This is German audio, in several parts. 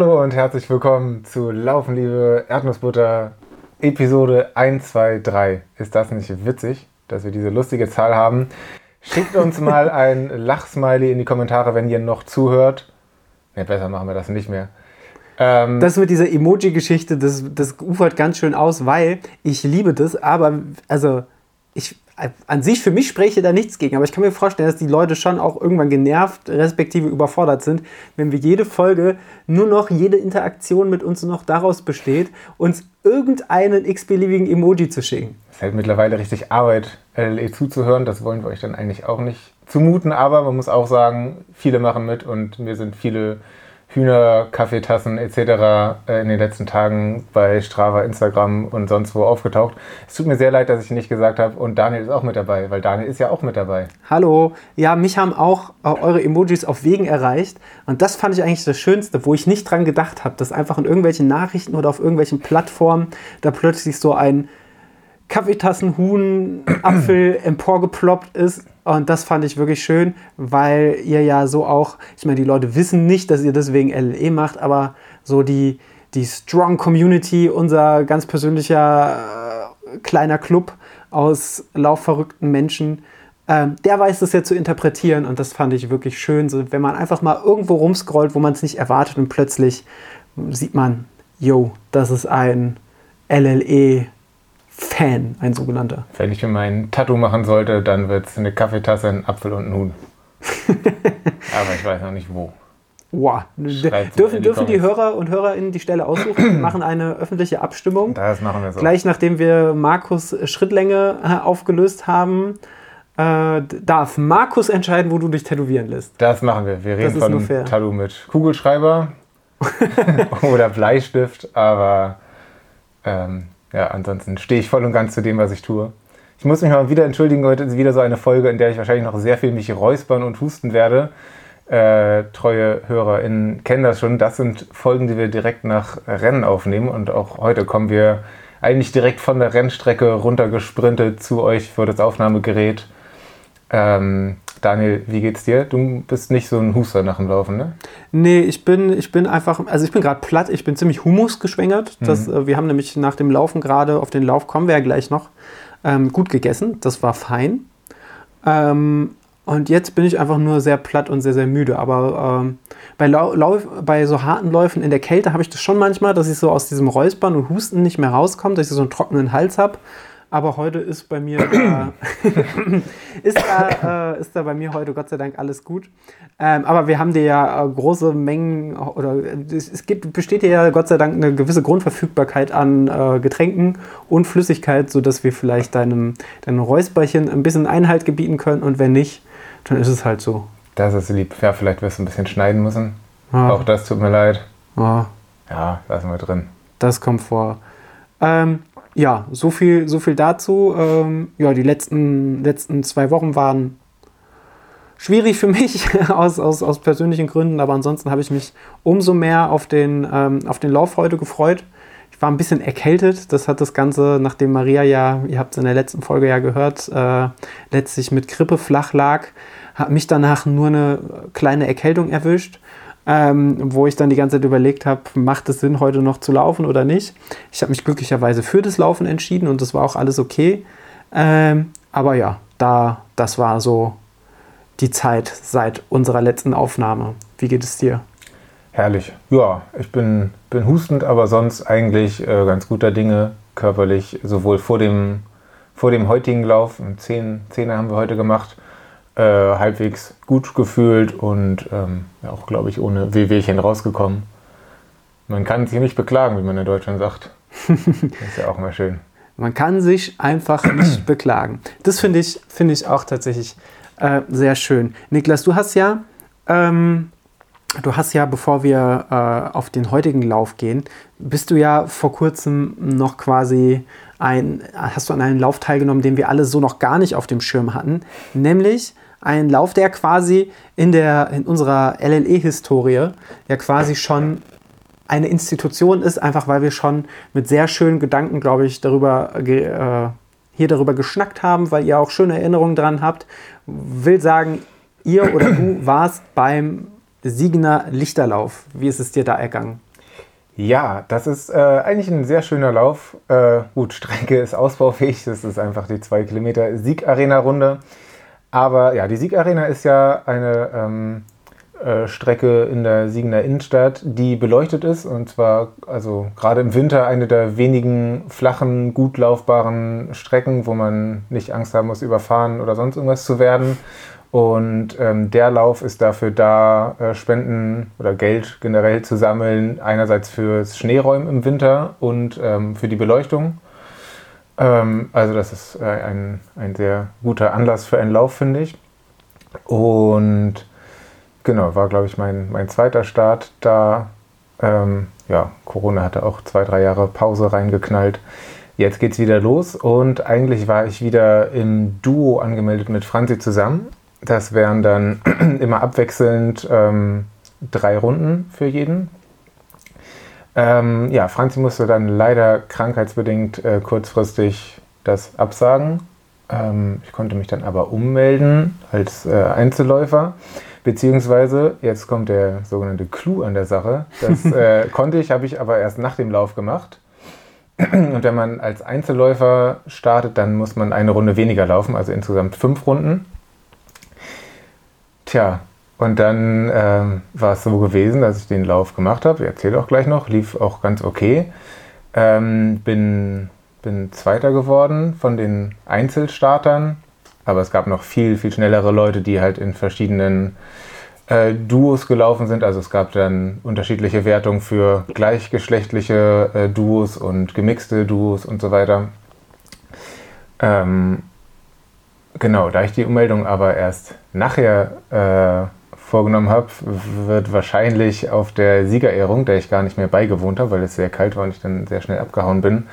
Hallo und herzlich willkommen zu Laufen, liebe Erdnussbutter, Episode 1, 2, 3. Ist das nicht witzig, dass wir diese lustige Zahl haben? Schickt uns mal ein Lachsmiley in die Kommentare, wenn ihr noch zuhört. Ne, besser machen wir das nicht mehr. Ähm, das mit dieser Emoji-Geschichte, das, das ufert ganz schön aus, weil ich liebe das, aber also ich an sich für mich spreche da nichts gegen, aber ich kann mir vorstellen, dass die Leute schon auch irgendwann genervt, respektive überfordert sind, wenn wir jede Folge nur noch jede Interaktion mit uns noch daraus besteht, uns irgendeinen x-beliebigen Emoji zu schicken. Es ist halt mittlerweile richtig Arbeit, LLE zuzuhören. Das wollen wir euch dann eigentlich auch nicht zumuten, aber man muss auch sagen, viele machen mit und mir sind viele Hühner, Kaffeetassen etc. Äh, in den letzten Tagen bei Strava, Instagram und sonst wo aufgetaucht. Es tut mir sehr leid, dass ich nicht gesagt habe und Daniel ist auch mit dabei, weil Daniel ist ja auch mit dabei. Hallo, ja, mich haben auch äh, eure Emojis auf Wegen erreicht und das fand ich eigentlich das Schönste, wo ich nicht dran gedacht habe, dass einfach in irgendwelchen Nachrichten oder auf irgendwelchen Plattformen da plötzlich so ein Kaffeetassen, Huhn, Apfel emporgeploppt ist und das fand ich wirklich schön, weil ihr ja so auch, ich meine, die Leute wissen nicht, dass ihr deswegen LLE macht, aber so die, die Strong Community, unser ganz persönlicher äh, kleiner Club aus laufverrückten Menschen, äh, der weiß das ja zu interpretieren und das fand ich wirklich schön. So, wenn man einfach mal irgendwo rumscrollt, wo man es nicht erwartet und plötzlich sieht man, yo, das ist ein LLE Fan, ein sogenannter. Wenn ich mir mein Tattoo machen sollte, dann wird es eine Kaffeetasse, ein Apfel und ein Huhn. Aber ich weiß noch nicht wo. Wow. Dürfen, dürfen die Hörer und Hörerinnen die Stelle aussuchen? Wir machen eine öffentliche Abstimmung. Das machen wir so. Gleich nachdem wir Markus Schrittlänge äh, aufgelöst haben, äh, darf Markus entscheiden, wo du dich tätowieren lässt. Das machen wir. Wir reden von Tattoo mit Kugelschreiber oder Bleistift, aber ähm, ja, ansonsten stehe ich voll und ganz zu dem, was ich tue. Ich muss mich mal wieder entschuldigen, heute ist wieder so eine Folge, in der ich wahrscheinlich noch sehr viel mich räuspern und husten werde. Äh, treue HörerInnen kennen das schon. Das sind Folgen, die wir direkt nach Rennen aufnehmen. Und auch heute kommen wir eigentlich direkt von der Rennstrecke runtergesprintet zu euch vor das Aufnahmegerät. Ähm, Daniel, wie geht's dir? Du bist nicht so ein Huster nach dem Laufen, ne? Nee, ich bin, ich bin einfach, also ich bin gerade platt, ich bin ziemlich humusgeschwängert. Das, mhm. äh, wir haben nämlich nach dem Laufen gerade, auf den Lauf kommen wir ja gleich noch, ähm, gut gegessen. Das war fein. Ähm, und jetzt bin ich einfach nur sehr platt und sehr, sehr müde. Aber ähm, bei, Lauf, bei so harten Läufen in der Kälte habe ich das schon manchmal, dass ich so aus diesem Räuspern und Husten nicht mehr rauskomme, dass ich so einen trockenen Hals habe. Aber heute ist bei mir da, ist, da äh, ist da bei mir heute Gott sei Dank alles gut. Ähm, aber wir haben dir ja äh, große Mengen oder es gibt, besteht ja Gott sei Dank eine gewisse Grundverfügbarkeit an äh, Getränken und Flüssigkeit, sodass wir vielleicht deinem, deinem Räusperchen ein bisschen Einhalt gebieten können und wenn nicht, dann ist es halt so. Das ist lieb. Ja, vielleicht wirst du ein bisschen schneiden müssen. Ah. Auch das tut mir leid. Ah. Ja, lassen wir drin. Das kommt vor. Ähm, ja, so viel, so viel dazu. Ähm, ja, die letzten, letzten zwei Wochen waren schwierig für mich aus, aus, aus persönlichen Gründen, aber ansonsten habe ich mich umso mehr auf den, ähm, auf den Lauf heute gefreut. Ich war ein bisschen erkältet. Das hat das Ganze, nachdem Maria ja, ihr habt es in der letzten Folge ja gehört, äh, letztlich mit Grippe flach lag, hat mich danach nur eine kleine Erkältung erwischt ähm, wo ich dann die ganze Zeit überlegt habe, macht es Sinn, heute noch zu laufen oder nicht. Ich habe mich glücklicherweise für das Laufen entschieden und das war auch alles okay. Ähm, aber ja, da, das war so die Zeit seit unserer letzten Aufnahme. Wie geht es dir? Herrlich. Ja, ich bin, bin hustend, aber sonst eigentlich äh, ganz guter Dinge körperlich, sowohl vor dem, vor dem heutigen Lauf, zehn Zehner haben wir heute gemacht, äh, halbwegs gut gefühlt und ähm, auch, glaube ich, ohne Wehwehchen rausgekommen. Man kann sich nicht beklagen, wie man in Deutschland sagt. das ist ja auch mal schön. Man kann sich einfach nicht beklagen. Das finde ich, find ich auch tatsächlich äh, sehr schön. Niklas, du hast ja, ähm, du hast ja, bevor wir äh, auf den heutigen Lauf gehen, bist du ja vor kurzem noch quasi ein, hast du an einem Lauf teilgenommen, den wir alle so noch gar nicht auf dem Schirm hatten, nämlich ein Lauf, der quasi in, der, in unserer LLE-Historie ja quasi schon eine Institution ist, einfach weil wir schon mit sehr schönen Gedanken, glaube ich, darüber äh, hier darüber geschnackt haben, weil ihr auch schöne Erinnerungen dran habt. Will sagen, ihr oder du warst beim Siegner Lichterlauf. Wie ist es dir da ergangen? Ja, das ist äh, eigentlich ein sehr schöner Lauf. Äh, gut, Strecke ist ausbaufähig, das ist einfach die 2 Kilometer Siegarena-Runde. Aber ja, die Siegarena ist ja eine ähm, äh, Strecke in der Siegener Innenstadt, die beleuchtet ist. Und zwar, also gerade im Winter, eine der wenigen flachen, gut laufbaren Strecken, wo man nicht Angst haben muss, überfahren oder sonst irgendwas zu werden. Und ähm, der Lauf ist dafür da, äh, Spenden oder Geld generell zu sammeln. Einerseits fürs Schneeräumen im Winter und ähm, für die Beleuchtung. Ähm, also das ist äh, ein, ein sehr guter Anlass für einen Lauf, finde ich. Und genau, war, glaube ich, mein, mein zweiter Start da. Ähm, ja, Corona hatte auch zwei, drei Jahre Pause reingeknallt. Jetzt geht es wieder los und eigentlich war ich wieder im Duo angemeldet mit Franzi zusammen. Das wären dann immer abwechselnd ähm, drei Runden für jeden. Ähm, ja, Franzi musste dann leider krankheitsbedingt äh, kurzfristig das absagen. Ähm, ich konnte mich dann aber ummelden als äh, Einzelläufer. Beziehungsweise, jetzt kommt der sogenannte Clou an der Sache. Das äh, konnte ich, habe ich aber erst nach dem Lauf gemacht. Und wenn man als Einzelläufer startet, dann muss man eine Runde weniger laufen, also insgesamt fünf Runden. Tja, und dann ähm, war es so gewesen, dass ich den Lauf gemacht habe. Ich erzähle auch gleich noch, lief auch ganz okay. Ähm, bin, bin Zweiter geworden von den Einzelstartern, aber es gab noch viel, viel schnellere Leute, die halt in verschiedenen äh, Duos gelaufen sind. Also es gab dann unterschiedliche Wertungen für gleichgeschlechtliche äh, Duos und gemixte Duos und so weiter. Ähm, Genau, da ich die Ummeldung aber erst nachher äh, vorgenommen habe, wird wahrscheinlich auf der Siegerehrung, der ich gar nicht mehr beigewohnt habe, weil es sehr kalt war und ich dann sehr schnell abgehauen bin,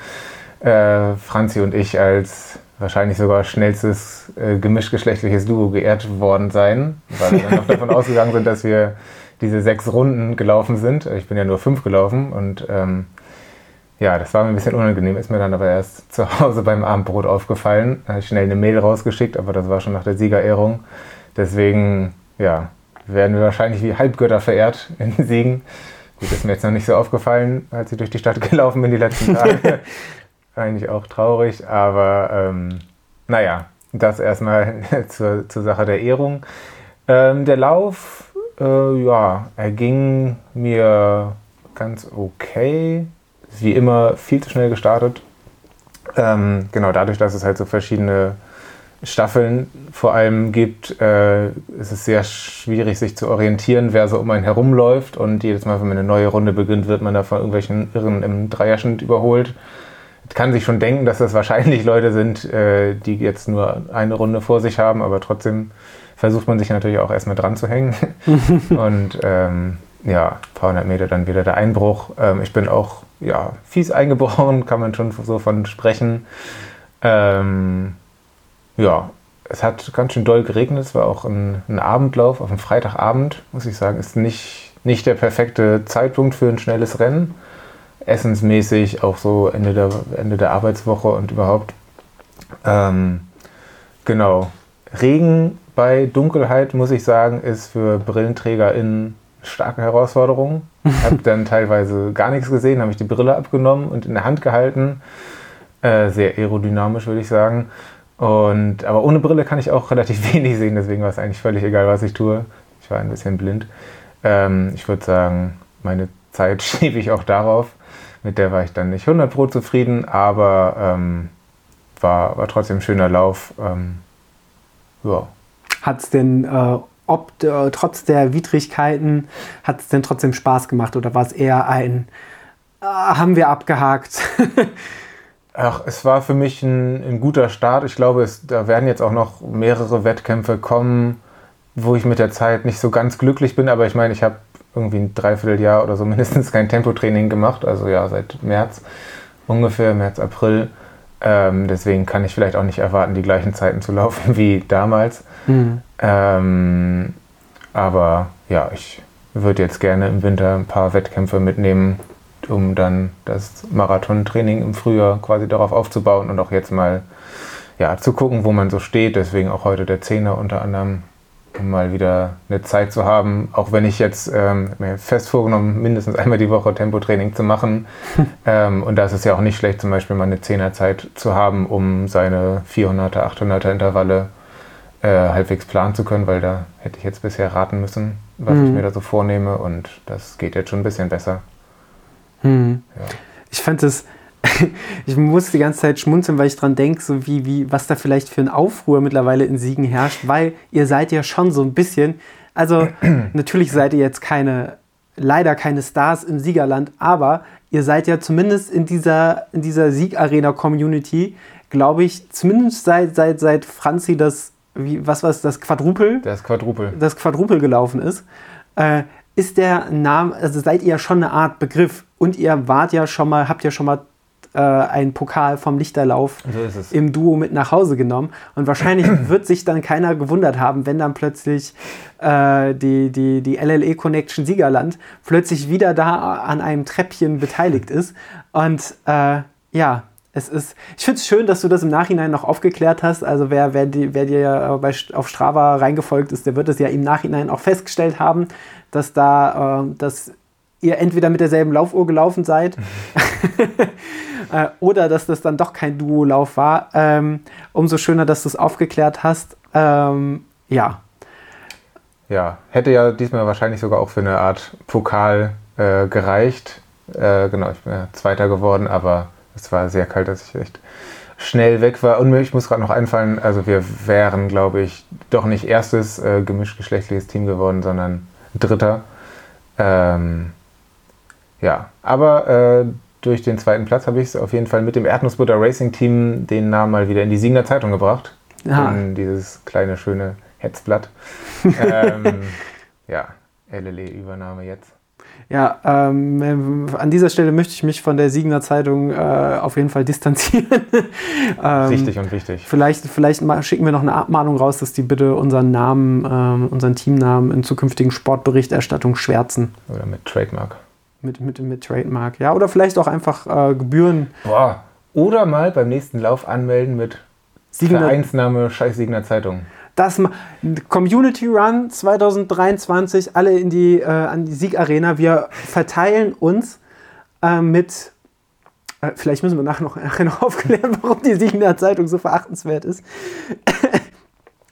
äh, Franzi und ich als wahrscheinlich sogar schnellstes äh, gemischtgeschlechtliches Duo geehrt worden sein, weil wir dann noch davon ausgegangen sind, dass wir diese sechs Runden gelaufen sind. Ich bin ja nur fünf gelaufen und ähm, ja, das war mir ein bisschen unangenehm, ist mir dann aber erst zu Hause beim Abendbrot aufgefallen. Da habe ich schnell eine Mail rausgeschickt, aber das war schon nach der Siegerehrung. Deswegen, ja, werden wir wahrscheinlich wie Halbgötter verehrt in Siegen. Gut, ist mir jetzt noch nicht so aufgefallen, als ich durch die Stadt gelaufen bin die letzten Tage. Eigentlich auch traurig, aber ähm, naja, das erstmal zur, zur Sache der Ehrung. Ähm, der Lauf, äh, ja, er ging mir ganz okay wie immer viel zu schnell gestartet. Ähm, genau, dadurch, dass es halt so verschiedene Staffeln vor allem gibt, äh, ist es sehr schwierig, sich zu orientieren, wer so um einen herumläuft. Und jedes Mal, wenn man eine neue Runde beginnt, wird man da von irgendwelchen Irren im Dreierschnitt überholt. Kann sich schon denken, dass das wahrscheinlich Leute sind, äh, die jetzt nur eine Runde vor sich haben, aber trotzdem versucht man sich natürlich auch erstmal dran zu hängen. Und ähm, ja, ein paar hundert Meter dann wieder der Einbruch. Ähm, ich bin auch ja, fies eingebrochen, kann man schon so von sprechen. Ähm, ja, es hat ganz schön doll geregnet. Es war auch ein, ein, Abendlauf auf einem Freitagabend, muss ich sagen. Ist nicht, nicht der perfekte Zeitpunkt für ein schnelles Rennen. Essensmäßig auch so Ende der, Ende der Arbeitswoche und überhaupt. Ähm, genau. Regen bei Dunkelheit, muss ich sagen, ist für BrillenträgerInnen starke Herausforderung. Ich habe dann teilweise gar nichts gesehen, habe ich die Brille abgenommen und in der Hand gehalten. Äh, sehr aerodynamisch, würde ich sagen. Und, aber ohne Brille kann ich auch relativ wenig sehen, deswegen war es eigentlich völlig egal, was ich tue. Ich war ein bisschen blind. Ähm, ich würde sagen, meine Zeit schiebe ich auch darauf. Mit der war ich dann nicht 100 Pro zufrieden, aber ähm, war, war trotzdem ein schöner Lauf. Ähm, ja. Hat es denn äh, ob äh, trotz der Widrigkeiten hat es denn trotzdem Spaß gemacht oder war es eher ein äh, haben wir abgehakt? Ach, es war für mich ein, ein guter Start. Ich glaube, es, da werden jetzt auch noch mehrere Wettkämpfe kommen, wo ich mit der Zeit nicht so ganz glücklich bin. Aber ich meine, ich habe irgendwie ein Dreivierteljahr oder so mindestens kein Tempotraining gemacht. Also ja, seit März ungefähr, März, April. Ähm, deswegen kann ich vielleicht auch nicht erwarten, die gleichen Zeiten zu laufen wie damals. Mhm. Ähm, aber ja, ich würde jetzt gerne im Winter ein paar Wettkämpfe mitnehmen, um dann das Marathontraining im Frühjahr quasi darauf aufzubauen und auch jetzt mal ja, zu gucken, wo man so steht. Deswegen auch heute der Zehner unter anderem. um mal wieder eine Zeit zu haben, auch wenn ich jetzt ähm, mir fest vorgenommen, mindestens einmal die Woche Tempotraining zu machen. ähm, und da ist es ja auch nicht schlecht, zum Beispiel mal eine Zehnerzeit zu haben, um seine 400er, 800er Intervalle äh, halbwegs planen zu können, weil da hätte ich jetzt bisher raten müssen, was mhm. ich mir da so vornehme und das geht jetzt schon ein bisschen besser. Mhm. Ja. Ich fand es ich muss die ganze Zeit schmunzeln, weil ich dran denke, so wie, wie, was da vielleicht für ein Aufruhr mittlerweile in Siegen herrscht, weil ihr seid ja schon so ein bisschen, also natürlich seid ihr jetzt keine, leider keine Stars im Siegerland, aber ihr seid ja zumindest in dieser, in dieser Siegarena-Community, glaube ich, zumindest seit, seit, seit Franzi das, wie, was war es, das Quadrupel? Das Quadrupel. Das Quadrupel gelaufen ist. Äh, ist der Name, also seid ihr ja schon eine Art Begriff und ihr wart ja schon mal, habt ja schon mal äh, einen Pokal vom Lichterlauf so im Duo mit nach Hause genommen. Und wahrscheinlich wird sich dann keiner gewundert haben, wenn dann plötzlich äh, die, die, die LLE Connection Siegerland plötzlich wieder da an einem Treppchen beteiligt ist. Und äh, ja, es ist, ich finde es schön, dass du das im Nachhinein noch aufgeklärt hast. Also wer, wer, die, wer dir bei, auf Strava reingefolgt ist, der wird es ja im Nachhinein auch festgestellt haben, dass da, äh, dass ihr entweder mit derselben Laufuhr gelaufen seid äh, oder dass das dann doch kein Duolauf war. Ähm, umso schöner, dass du es aufgeklärt hast. Ähm, ja. Ja, hätte ja diesmal wahrscheinlich sogar auch für eine Art Pokal äh, gereicht. Äh, genau, ich bin ja Zweiter geworden, aber es war sehr kalt, dass ich echt schnell weg war. Und ich muss gerade noch einfallen, also wir wären, glaube ich, doch nicht erstes äh, gemischtgeschlechtliches Team geworden, sondern Dritter. Ähm, ja, aber äh, durch den zweiten Platz habe ich es auf jeden Fall mit dem Erdnussbutter Racing Team den Namen mal wieder in die Siegener Zeitung gebracht. Ja. In dieses kleine, schöne Hetzblatt. ähm, ja, LLE-Übernahme jetzt. Ja, ähm, an dieser Stelle möchte ich mich von der Siegener Zeitung äh, auf jeden Fall distanzieren. ähm, Richtig und wichtig. Vielleicht, vielleicht schicken wir noch eine Abmahnung raus, dass die bitte unseren Namen, ähm, unseren Teamnamen in zukünftigen Sportberichterstattung schwärzen. Oder mit Trademark mit, mit, mit Trademark. Ja, oder vielleicht auch einfach äh, Gebühren. Boah. Oder mal beim nächsten Lauf anmelden mit Siegner Vereinsname Scheiß Siegner Zeitung. Das Community Run 2023, alle in die, äh, an die Siegarena. Wir verteilen uns äh, mit äh, Vielleicht müssen wir nachher noch, nachher noch aufklären, warum die Siegner Zeitung so verachtenswert ist.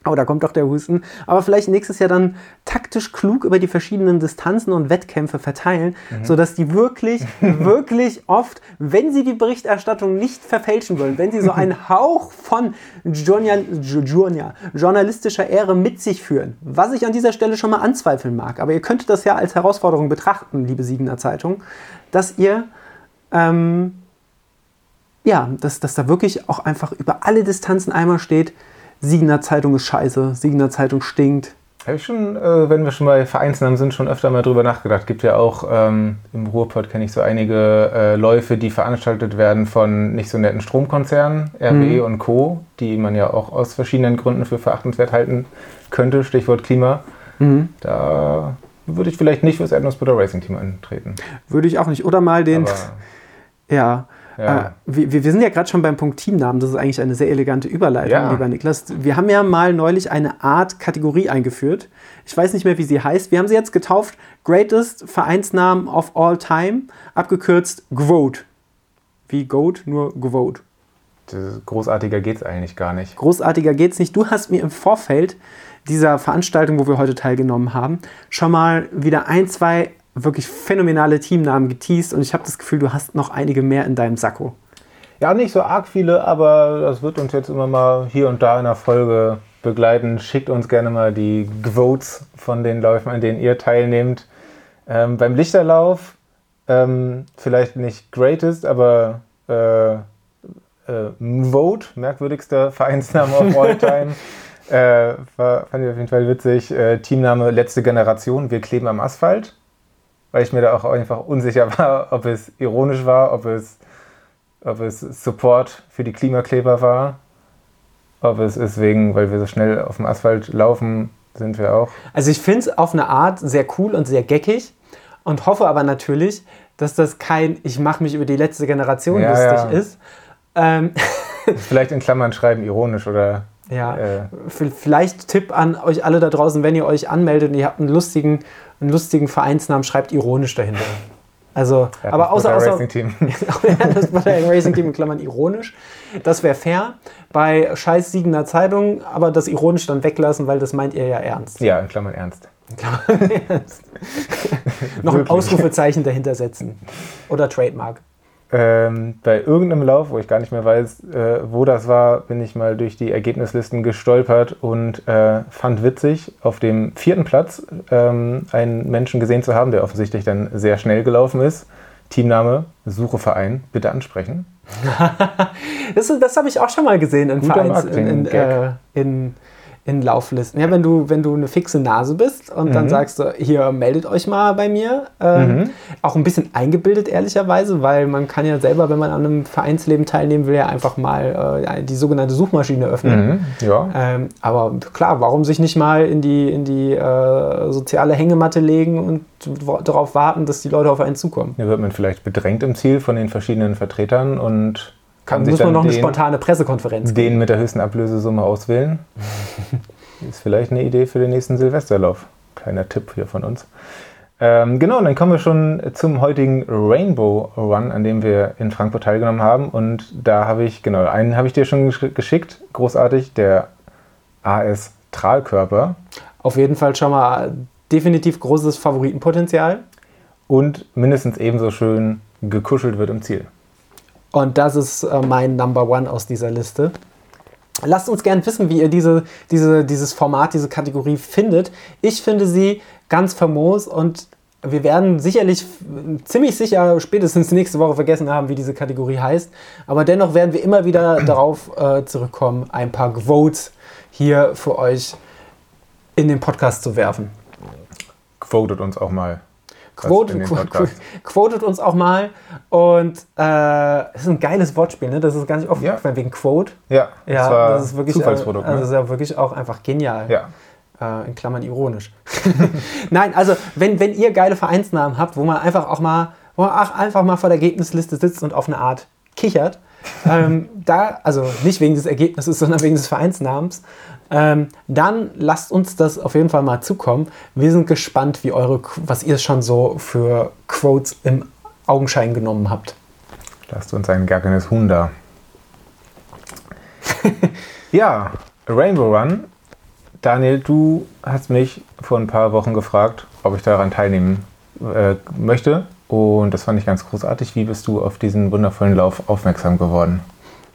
Oh, da kommt doch der Husten. Aber vielleicht nächstes Jahr dann taktisch klug über die verschiedenen Distanzen und Wettkämpfe verteilen, mhm. sodass die wirklich, wirklich oft, wenn sie die Berichterstattung nicht verfälschen wollen, wenn sie so einen Hauch von journalistischer Ehre mit sich führen, was ich an dieser Stelle schon mal anzweifeln mag, aber ihr könntet das ja als Herausforderung betrachten, liebe Siegener Zeitung, dass ihr ähm, ja, dass, dass da wirklich auch einfach über alle Distanzen einmal steht, Siegener Zeitung ist scheiße, Siegener Zeitung stinkt. Habe ich schon, äh, wenn wir schon bei Vereinsnamen sind, schon öfter mal drüber nachgedacht. Gibt ja auch ähm, im Ruhrpott kenne ich so einige äh, Läufe, die veranstaltet werden von nicht so netten Stromkonzernen, RWE mhm. und Co., die man ja auch aus verschiedenen Gründen für verachtenswert halten könnte. Stichwort Klima. Mhm. Da würde ich vielleicht nicht fürs Erdnussbutter Racing Team antreten. Würde ich auch nicht. Oder mal den. Aber ja, ja. Äh, wir, wir, sind ja gerade schon beim Punkt Teamnamen. Das ist eigentlich eine sehr elegante Überleitung, ja. lieber Niklas. Wir haben ja mal neulich eine Art Kategorie eingeführt. Ich weiß nicht mehr, wie sie heißt. Wir haben sie jetzt getauft Greatest Vereinsnamen of All Time, abgekürzt GVOTE. Wie GOAT, nur GVOTE. Großartiger geht es eigentlich gar nicht. Großartiger geht es nicht. Du hast mir im Vorfeld dieser Veranstaltung, wo wir heute teilgenommen haben, schon mal wieder ein, zwei wirklich phänomenale Teamnamen geteased und ich habe das Gefühl, du hast noch einige mehr in deinem Sakko. Ja, nicht so arg viele, aber das wird uns jetzt immer mal hier und da in der Folge begleiten. Schickt uns gerne mal die Quotes von den Läufen, an denen ihr teilnehmt. Ähm, beim Lichterlauf ähm, vielleicht nicht greatest, aber äh, äh, Vote, merkwürdigster Vereinsname of all time. äh, war, fand ich auf jeden Fall witzig. Äh, Teamname Letzte Generation, wir kleben am Asphalt weil ich mir da auch einfach unsicher war, ob es ironisch war, ob es, ob es Support für die Klimakleber war, ob es ist wegen, weil wir so schnell auf dem Asphalt laufen, sind wir auch. Also ich finde es auf eine Art sehr cool und sehr geckig und hoffe aber natürlich, dass das kein Ich mache mich über die letzte Generation ja, lustig ja. ist. Ähm Vielleicht in Klammern schreiben ironisch oder Ja, äh, vielleicht Tipp an euch alle da draußen, wenn ihr euch anmeldet und ihr habt einen lustigen, einen lustigen Vereinsnamen, schreibt ironisch dahinter. Also, ja, aber außer, außer Racing Team. das Butter Racing Team in Klammern ironisch. Das wäre fair. Bei scheiß Siegener Zeitung, aber das ironisch dann weglassen, weil das meint ihr ja ernst. Ja, in Klammern ernst. In Klammern ernst. Noch ein Ausrufezeichen dahinter setzen. Oder Trademark ähm, bei irgendeinem Lauf, wo ich gar nicht mehr weiß, äh, wo das war, bin ich mal durch die Ergebnislisten gestolpert und äh, fand witzig, auf dem vierten Platz ähm, einen Menschen gesehen zu haben, der offensichtlich dann sehr schnell gelaufen ist. Teamname, Suche Verein, bitte ansprechen. das das habe ich auch schon mal gesehen in Vereins, in, in, äh, in in Lauflisten. Ja, wenn du, wenn du eine fixe Nase bist und mhm. dann sagst du, hier meldet euch mal bei mir. Ähm, mhm. Auch ein bisschen eingebildet, ehrlicherweise, weil man kann ja selber, wenn man an einem Vereinsleben teilnehmen will, ja einfach mal äh, die sogenannte Suchmaschine öffnen. Mhm. Ja. Ähm, aber klar, warum sich nicht mal in die, in die äh, soziale Hängematte legen und darauf warten, dass die Leute auf einen zukommen? Da wird man vielleicht bedrängt im Ziel von den verschiedenen Vertretern und kann muss man noch den, eine spontane Pressekonferenz geben. Den mit der höchsten Ablösesumme auswählen. ist vielleicht eine Idee für den nächsten Silvesterlauf. Kleiner Tipp hier von uns. Ähm, genau, und dann kommen wir schon zum heutigen Rainbow Run, an dem wir in Frankfurt teilgenommen haben. Und da habe ich, genau, einen habe ich dir schon geschickt, großartig, der AS Trahlkörper. Auf jeden Fall schon mal definitiv großes Favoritenpotenzial. Und mindestens ebenso schön gekuschelt wird im Ziel. Und das ist äh, mein Number One aus dieser Liste. Lasst uns gern wissen, wie ihr diese, diese, dieses Format, diese Kategorie findet. Ich finde sie ganz famos und wir werden sicherlich ziemlich sicher spätestens nächste Woche vergessen haben, wie diese Kategorie heißt. Aber dennoch werden wir immer wieder darauf äh, zurückkommen, ein paar Votes hier für euch in den Podcast zu werfen. Votet uns auch mal. Quote, quotet uns auch mal. Und äh, das ist ein geiles Wortspiel, ne? Das ist gar nicht oft ja. wegen Quote. Ja, ja das, das ist wirklich, Zufallsprodukt. Also, das ist ja wirklich auch einfach genial. Ja. Äh, in Klammern ironisch. Nein, also wenn, wenn ihr geile Vereinsnamen habt, wo man einfach auch mal, wo man auch einfach mal vor der Ergebnisliste sitzt und auf eine Art kichert, ähm, da, also nicht wegen des Ergebnisses, sondern wegen des Vereinsnamens, ähm, dann lasst uns das auf jeden Fall mal zukommen. Wir sind gespannt, wie eure, was ihr schon so für Quotes im Augenschein genommen habt. Lasst uns ein gackenes Huhn da. ja, Rainbow Run. Daniel, du hast mich vor ein paar Wochen gefragt, ob ich daran teilnehmen äh, möchte. Und das fand ich ganz großartig. Wie bist du auf diesen wundervollen Lauf aufmerksam geworden?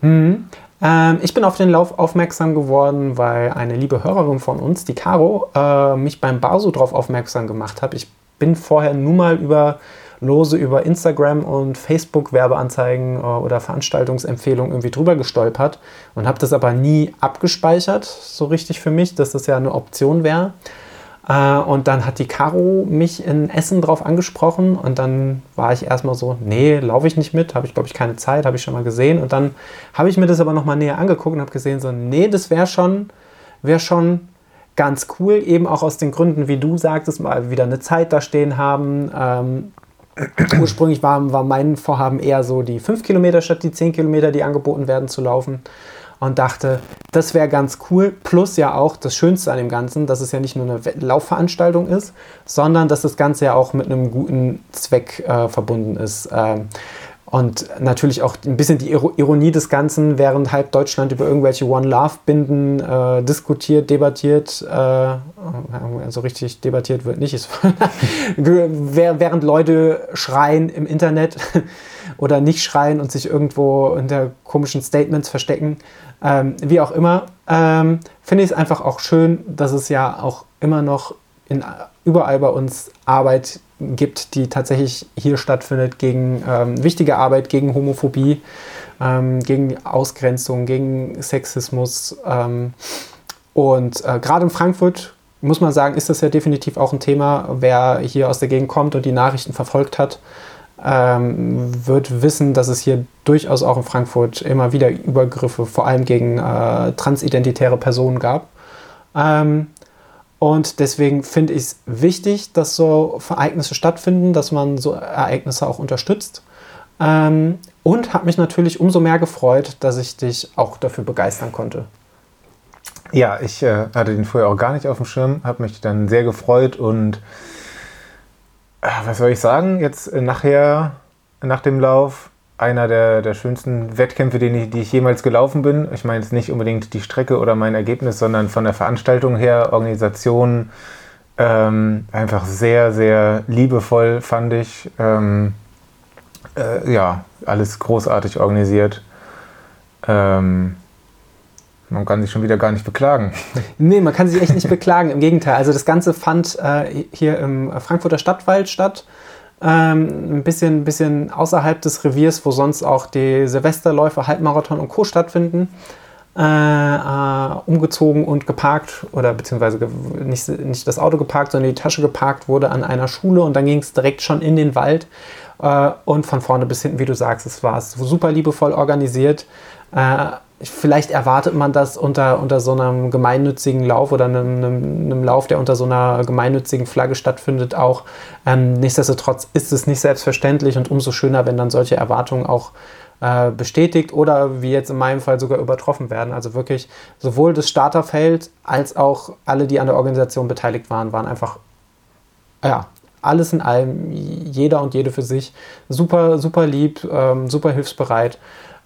Mhm. Ähm, ich bin auf den Lauf aufmerksam geworden, weil eine liebe Hörerin von uns, die Caro, äh, mich beim Basu darauf aufmerksam gemacht hat. Ich bin vorher nur mal über lose über Instagram und Facebook Werbeanzeigen äh, oder Veranstaltungsempfehlungen irgendwie drüber gestolpert und habe das aber nie abgespeichert, so richtig für mich, dass das ja eine Option wäre. Äh, und dann hat die Caro mich in Essen drauf angesprochen und dann war ich erstmal so, nee, laufe ich nicht mit, habe ich glaube ich keine Zeit, habe ich schon mal gesehen. Und dann habe ich mir das aber nochmal näher angeguckt und habe gesehen, so, nee, das wäre schon, wäre schon ganz cool, eben auch aus den Gründen, wie du sagtest, mal wieder eine Zeit da stehen haben. Ähm, ursprünglich war, war mein Vorhaben eher so die 5 Kilometer statt die 10 Kilometer, die angeboten werden, zu laufen und dachte, das wäre ganz cool. Plus ja auch das Schönste an dem Ganzen, dass es ja nicht nur eine Laufveranstaltung ist, sondern dass das Ganze ja auch mit einem guten Zweck äh, verbunden ist. Ähm, und natürlich auch ein bisschen die Ironie des Ganzen, während halb Deutschland über irgendwelche One-Love-Binden äh, diskutiert, debattiert, äh, also richtig debattiert wird nicht, während Leute schreien im Internet oder nicht schreien und sich irgendwo hinter komischen Statements verstecken, ähm, wie auch immer, ähm, finde ich es einfach auch schön, dass es ja auch immer noch in, überall bei uns Arbeit gibt, die tatsächlich hier stattfindet, gegen ähm, wichtige Arbeit gegen Homophobie, ähm, gegen Ausgrenzung, gegen Sexismus. Ähm, und äh, gerade in Frankfurt muss man sagen, ist das ja definitiv auch ein Thema. Wer hier aus der Gegend kommt und die Nachrichten verfolgt hat, ähm, wird wissen, dass es hier durchaus auch in Frankfurt immer wieder Übergriffe, vor allem gegen äh, transidentitäre Personen gab. Ähm, und deswegen finde ich es wichtig, dass so Ereignisse stattfinden, dass man so Ereignisse auch unterstützt. Ähm, und habe mich natürlich umso mehr gefreut, dass ich dich auch dafür begeistern konnte. Ja, ich äh, hatte den vorher auch gar nicht auf dem Schirm, habe mich dann sehr gefreut und was soll ich sagen, jetzt äh, nachher, nach dem Lauf, einer der, der schönsten Wettkämpfe, den ich, die ich jemals gelaufen bin. Ich meine jetzt nicht unbedingt die Strecke oder mein Ergebnis, sondern von der Veranstaltung her, Organisation, ähm, einfach sehr, sehr liebevoll fand ich. Ähm, äh, ja, alles großartig organisiert. Ähm, man kann sich schon wieder gar nicht beklagen. Nee, man kann sich echt nicht beklagen. Im Gegenteil. Also das Ganze fand äh, hier im Frankfurter Stadtwald statt. Ähm, ein bisschen, bisschen außerhalb des Reviers, wo sonst auch die Silvesterläufe, Halbmarathon und Co. stattfinden. Äh, äh, umgezogen und geparkt oder beziehungsweise nicht, nicht das Auto geparkt, sondern die Tasche geparkt wurde an einer Schule und dann ging es direkt schon in den Wald äh, und von vorne bis hinten, wie du sagst, es war super liebevoll organisiert. Vielleicht erwartet man das unter, unter so einem gemeinnützigen Lauf oder einem, einem, einem Lauf, der unter so einer gemeinnützigen Flagge stattfindet, auch. Ähm, nichtsdestotrotz ist es nicht selbstverständlich und umso schöner, wenn dann solche Erwartungen auch äh, bestätigt oder wie jetzt in meinem Fall sogar übertroffen werden. Also wirklich sowohl das Starterfeld als auch alle, die an der Organisation beteiligt waren, waren einfach ja, alles in allem, jeder und jede für sich, super, super lieb, ähm, super hilfsbereit.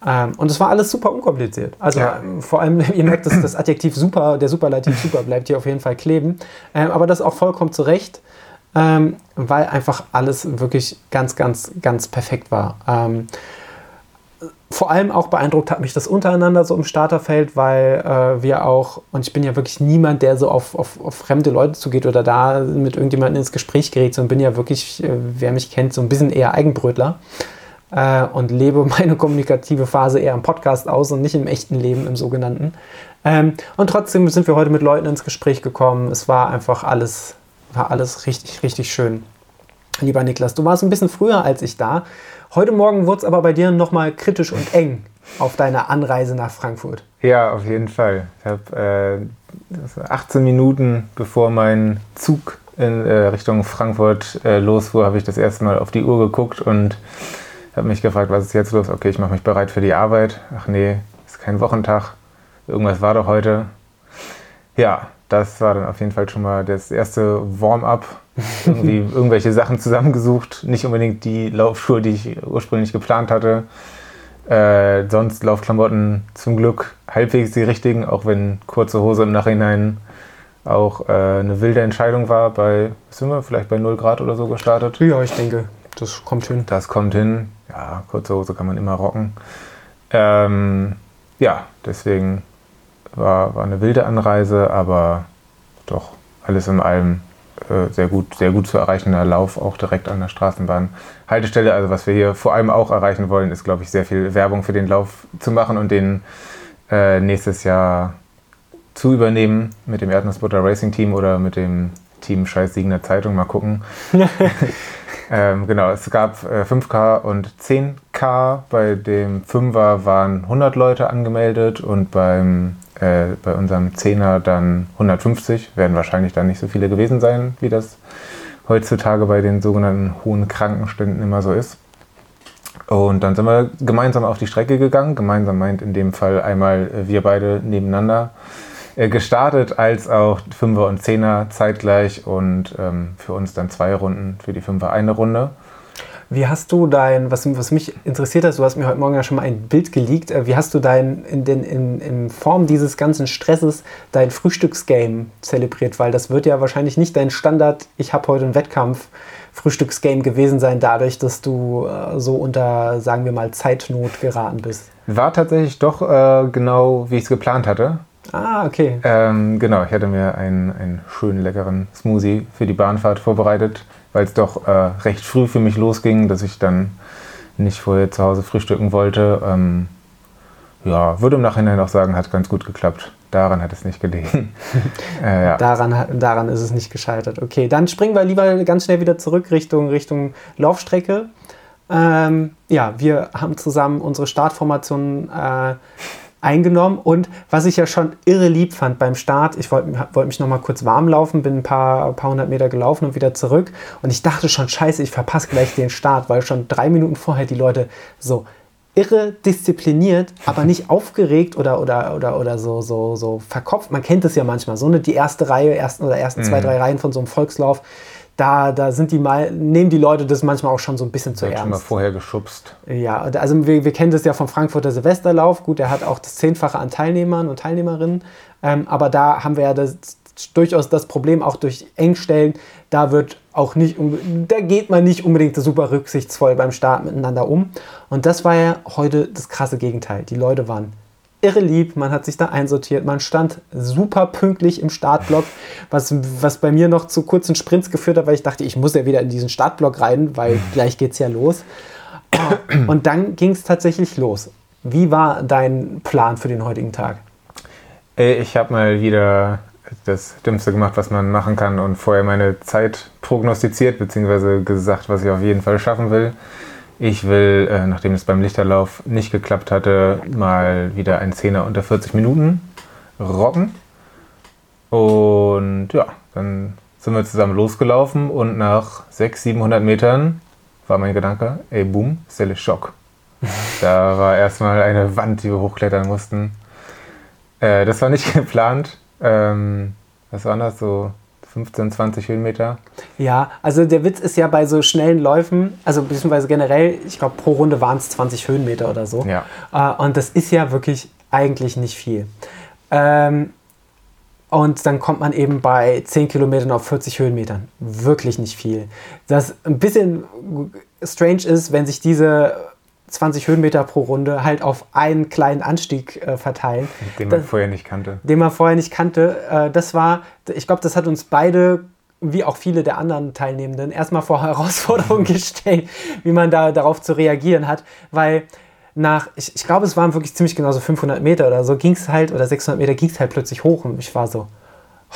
Ähm, und es war alles super unkompliziert. Also ja. Ähm, vor allem, ihr merkt, dass das Adjektiv super, der Superlativ super bleibt hier auf jeden Fall kleben. Ähm, aber das auch vollkommen zurecht, ähm, weil einfach alles wirklich ganz, ganz, ganz perfekt war. Ähm, vor allem auch beeindruckt hat mich das untereinander so im Starterfeld, weil äh, wir auch, und ich bin ja wirklich niemand, der so auf, auf, auf, fremde Leute zugeht oder da mit irgendjemandem ins Gespräch gerät, sondern bin ja wirklich, äh, wer mich kennt, so ein bisschen eher Eigenbrötler äh, und lebe meine kommunikative Phase eher im Podcast aus und nicht im echten Leben, im sogenannten. Ähm, und trotzdem sind wir heute mit Leuten ins Gespräch gekommen. Es war einfach alles, war alles richtig, richtig schön. Lieber Niklas, du warst ein bisschen früher als ich da. Heute Morgen wurde es aber bei dir nochmal kritisch und eng auf deiner Anreise nach Frankfurt. Ja, auf jeden Fall. Ich habe äh, 18 Minuten bevor mein Zug in äh, Richtung Frankfurt äh, losfuhr, habe ich das erste Mal auf die Uhr geguckt und habe mich gefragt, was ist jetzt los? Okay, ich mache mich bereit für die Arbeit. Ach nee, ist kein Wochentag. Irgendwas war doch heute. Ja, das war dann auf jeden Fall schon mal das erste Warm-up. Irgendwie irgendwelche Sachen zusammengesucht. Nicht unbedingt die Laufschuhe, die ich ursprünglich geplant hatte. Äh, sonst Laufklamotten zum Glück halbwegs die richtigen, auch wenn kurze Hose im Nachhinein auch äh, eine wilde Entscheidung war. Bei, sind wir vielleicht bei 0 Grad oder so gestartet? Ja, ich denke, das kommt hin. Das kommt hin. Ja, kurze Hose kann man immer rocken. Ähm, ja, deswegen war, war eine wilde Anreise, aber doch alles in allem äh, sehr gut, sehr gut zu erreichender Lauf, auch direkt an der Straßenbahnhaltestelle. Also was wir hier vor allem auch erreichen wollen, ist, glaube ich, sehr viel Werbung für den Lauf zu machen und den äh, nächstes Jahr zu übernehmen mit dem Erdnussbutter Racing Team oder mit dem Team Scheiß Siegner Zeitung. Mal gucken. ähm, genau, es gab äh, 5K und 10K. Bei dem 5er waren 100 Leute angemeldet und beim äh, bei unserem 10er dann 150. Werden wahrscheinlich dann nicht so viele gewesen sein, wie das heutzutage bei den sogenannten hohen Krankenständen immer so ist. Und dann sind wir gemeinsam auf die Strecke gegangen. Gemeinsam meint in dem Fall einmal äh, wir beide nebeneinander gestartet, als auch Fünfer und Zehner zeitgleich und ähm, für uns dann zwei Runden, für die Fünfer eine Runde. Wie hast du dein, was, was mich interessiert hat, du hast mir heute Morgen ja schon mal ein Bild geleakt, äh, wie hast du dein, in, den, in, in Form dieses ganzen Stresses dein Frühstücksgame zelebriert? Weil das wird ja wahrscheinlich nicht dein Standard, ich habe heute einen Wettkampf, Frühstücksgame gewesen sein, dadurch, dass du äh, so unter, sagen wir mal, Zeitnot geraten bist. War tatsächlich doch äh, genau, wie ich es geplant hatte. Ah, okay. Ähm, genau, ich hatte mir einen, einen schönen, leckeren Smoothie für die Bahnfahrt vorbereitet weil es doch äh, recht früh für mich losging, dass ich dann nicht vorher zu Hause frühstücken wollte. Ähm, ja, würde im Nachhinein auch sagen, hat ganz gut geklappt. Daran hat es nicht gelegen. äh, ja. daran, daran ist es nicht gescheitert. Okay, dann springen wir lieber ganz schnell wieder zurück Richtung, Richtung Laufstrecke. Ähm, ja, wir haben zusammen unsere Startformation äh, eingenommen. Und was ich ja schon irre lieb fand beim Start, ich wollte wollt mich noch mal kurz warm laufen, bin ein paar, paar hundert Meter gelaufen und wieder zurück. Und ich dachte schon, scheiße, ich verpasse gleich den Start, weil schon drei Minuten vorher die Leute so irre diszipliniert, aber nicht aufgeregt oder, oder, oder, oder so, so, so verkopft. Man kennt es ja manchmal, so ne, die erste Reihe, ersten oder ersten mhm. zwei, drei Reihen von so einem Volkslauf, da, da sind die mal, nehmen die Leute das manchmal auch schon so ein bisschen zu ernst. schon mal vorher geschubst. Ja, also wir, wir kennen das ja vom Frankfurter Silvesterlauf. Gut, der hat auch das Zehnfache an Teilnehmern und Teilnehmerinnen. Ähm, aber da haben wir ja das, durchaus das Problem auch durch Engstellen. Da wird auch nicht, da geht man nicht unbedingt super rücksichtsvoll beim Start miteinander um. Und das war ja heute das krasse Gegenteil. Die Leute waren irre lieb, man hat sich da einsortiert, man stand super pünktlich im Startblock, was, was bei mir noch zu kurzen Sprints geführt hat, weil ich dachte, ich muss ja wieder in diesen Startblock rein, weil gleich geht's ja los. Und dann ging es tatsächlich los. Wie war dein Plan für den heutigen Tag? Ich habe mal wieder das Dümmste gemacht, was man machen kann und vorher meine Zeit prognostiziert, beziehungsweise gesagt, was ich auf jeden Fall schaffen will. Ich will, äh, nachdem es beim Lichterlauf nicht geklappt hatte, mal wieder ein Zehner unter 40 Minuten rocken. Und ja, dann sind wir zusammen losgelaufen und nach 600, 700 Metern war mein Gedanke, ey boom, Stelle Schock. da war erstmal eine Wand, die wir hochklettern mussten. Äh, das war nicht geplant. Ähm, was waren das so? 15, 20 Höhenmeter. Ja, also der Witz ist ja bei so schnellen Läufen, also beziehungsweise generell, ich glaube pro Runde waren es 20 Höhenmeter oder so. Ja. Äh, und das ist ja wirklich eigentlich nicht viel. Ähm, und dann kommt man eben bei 10 Kilometern auf 40 Höhenmetern. Wirklich nicht viel. Das ein bisschen strange ist, wenn sich diese 20 Höhenmeter pro Runde halt auf einen kleinen Anstieg äh, verteilen. Den man das, vorher nicht kannte. Den man vorher nicht kannte. Äh, das war, ich glaube, das hat uns beide, wie auch viele der anderen Teilnehmenden, erstmal vor Herausforderungen gestellt, wie man da darauf zu reagieren hat, weil nach, ich, ich glaube, es waren wirklich ziemlich genau so 500 Meter oder so, ging es halt, oder 600 Meter ging es halt plötzlich hoch und ich war so,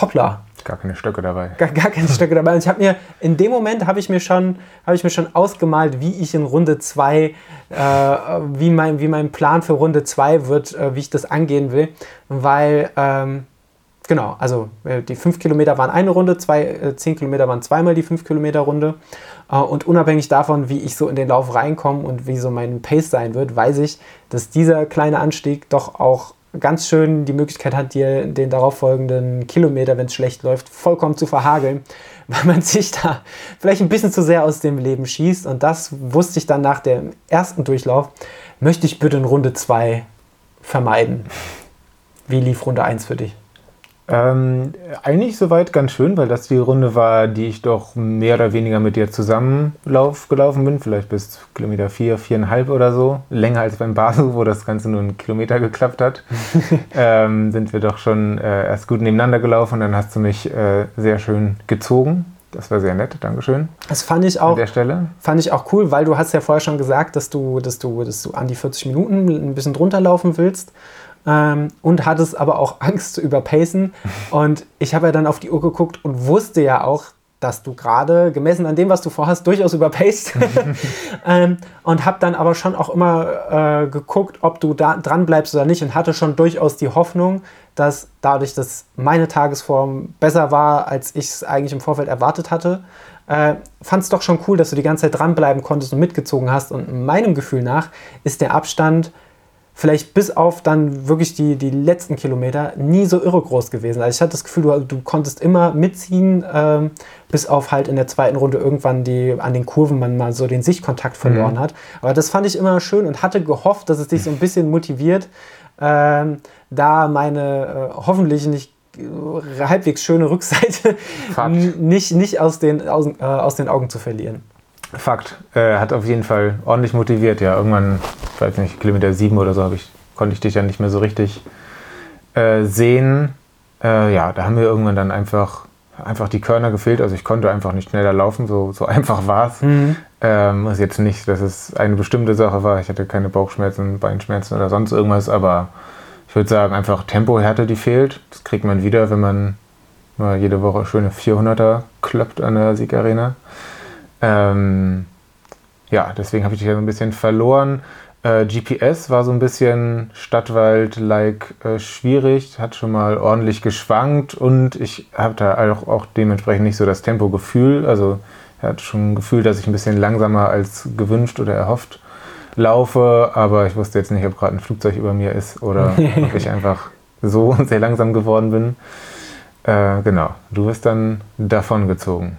hoppla, Gar keine Stöcke dabei. Gar, gar keine Stöcke dabei. Und ich habe mir, in dem Moment habe ich mir schon, habe ich mir schon ausgemalt, wie ich in Runde 2, äh, wie, mein, wie mein Plan für Runde 2 wird, äh, wie ich das angehen will. Weil, ähm, genau, also äh, die 5 Kilometer waren eine Runde, zwei, äh, 10 Kilometer waren zweimal die 5 Kilometer Runde. Äh, und unabhängig davon, wie ich so in den Lauf reinkomme und wie so mein Pace sein wird, weiß ich, dass dieser kleine Anstieg doch auch ganz schön die Möglichkeit hat, dir den darauffolgenden Kilometer, wenn es schlecht läuft, vollkommen zu verhageln, weil man sich da vielleicht ein bisschen zu sehr aus dem Leben schießt. Und das wusste ich dann nach dem ersten Durchlauf, möchte ich bitte in Runde 2 vermeiden. Wie lief Runde 1 für dich? Ähm, eigentlich soweit ganz schön, weil das die Runde war, die ich doch mehr oder weniger mit dir zusammen lauf, gelaufen bin. Vielleicht bis Kilometer 4, vier, 4,5 oder so. Länger als beim Basel, wo das Ganze nur einen Kilometer geklappt hat. ähm, sind wir doch schon äh, erst gut nebeneinander gelaufen. Dann hast du mich äh, sehr schön gezogen. Das war sehr nett, Dankeschön. Das fand ich auch. An der Stelle. Fand ich auch cool, weil du hast ja vorher schon gesagt, dass du, dass du, dass du an die 40 Minuten ein bisschen drunter laufen willst ähm, und hattest aber auch Angst zu überpacen. Und ich habe ja dann auf die Uhr geguckt und wusste ja auch, dass du gerade gemessen an dem, was du vorhast, durchaus überpaced. ähm, und habe dann aber schon auch immer äh, geguckt, ob du da dran bleibst oder nicht und hatte schon durchaus die Hoffnung, dass dadurch, dass meine Tagesform besser war, als ich es eigentlich im Vorfeld erwartet hatte, äh, fand es doch schon cool, dass du die ganze Zeit dranbleiben konntest und mitgezogen hast. Und meinem Gefühl nach ist der Abstand vielleicht bis auf dann wirklich die, die letzten Kilometer nie so irre groß gewesen. Also ich hatte das Gefühl, du, du konntest immer mitziehen, ähm, bis auf halt in der zweiten Runde irgendwann die an den Kurven man mal so den Sichtkontakt verloren mhm. hat. Aber das fand ich immer schön und hatte gehofft, dass es dich so ein bisschen motiviert, ähm, da meine äh, hoffentlich nicht äh, halbwegs schöne Rückseite nicht, nicht aus, den, aus, äh, aus den Augen zu verlieren. Fakt. Äh, hat auf jeden Fall ordentlich motiviert. Ja, irgendwann, ich weiß nicht, Kilometer sieben oder so, ich, konnte ich dich ja nicht mehr so richtig äh, sehen. Äh, ja, da haben mir irgendwann dann einfach, einfach die Körner gefehlt. Also ich konnte einfach nicht schneller laufen, so, so einfach war es. Mhm. Ähm, ist jetzt nicht, dass es eine bestimmte Sache war. Ich hatte keine Bauchschmerzen, Beinschmerzen oder sonst irgendwas, aber ich würde sagen, einfach Tempohärte, die fehlt. Das kriegt man wieder, wenn man mal jede Woche schöne 400er kloppt an der Siegarena. Ähm, ja, deswegen habe ich dich ja so ein bisschen verloren. Äh, GPS war so ein bisschen Stadtwald-like äh, schwierig, hat schon mal ordentlich geschwankt und ich habe da auch, auch dementsprechend nicht so das Tempogefühl. Also er hat schon ein Gefühl, dass ich ein bisschen langsamer als gewünscht oder erhofft laufe, aber ich wusste jetzt nicht, ob gerade ein Flugzeug über mir ist oder ob ich einfach so sehr langsam geworden bin. Äh, genau, du bist dann davon gezogen.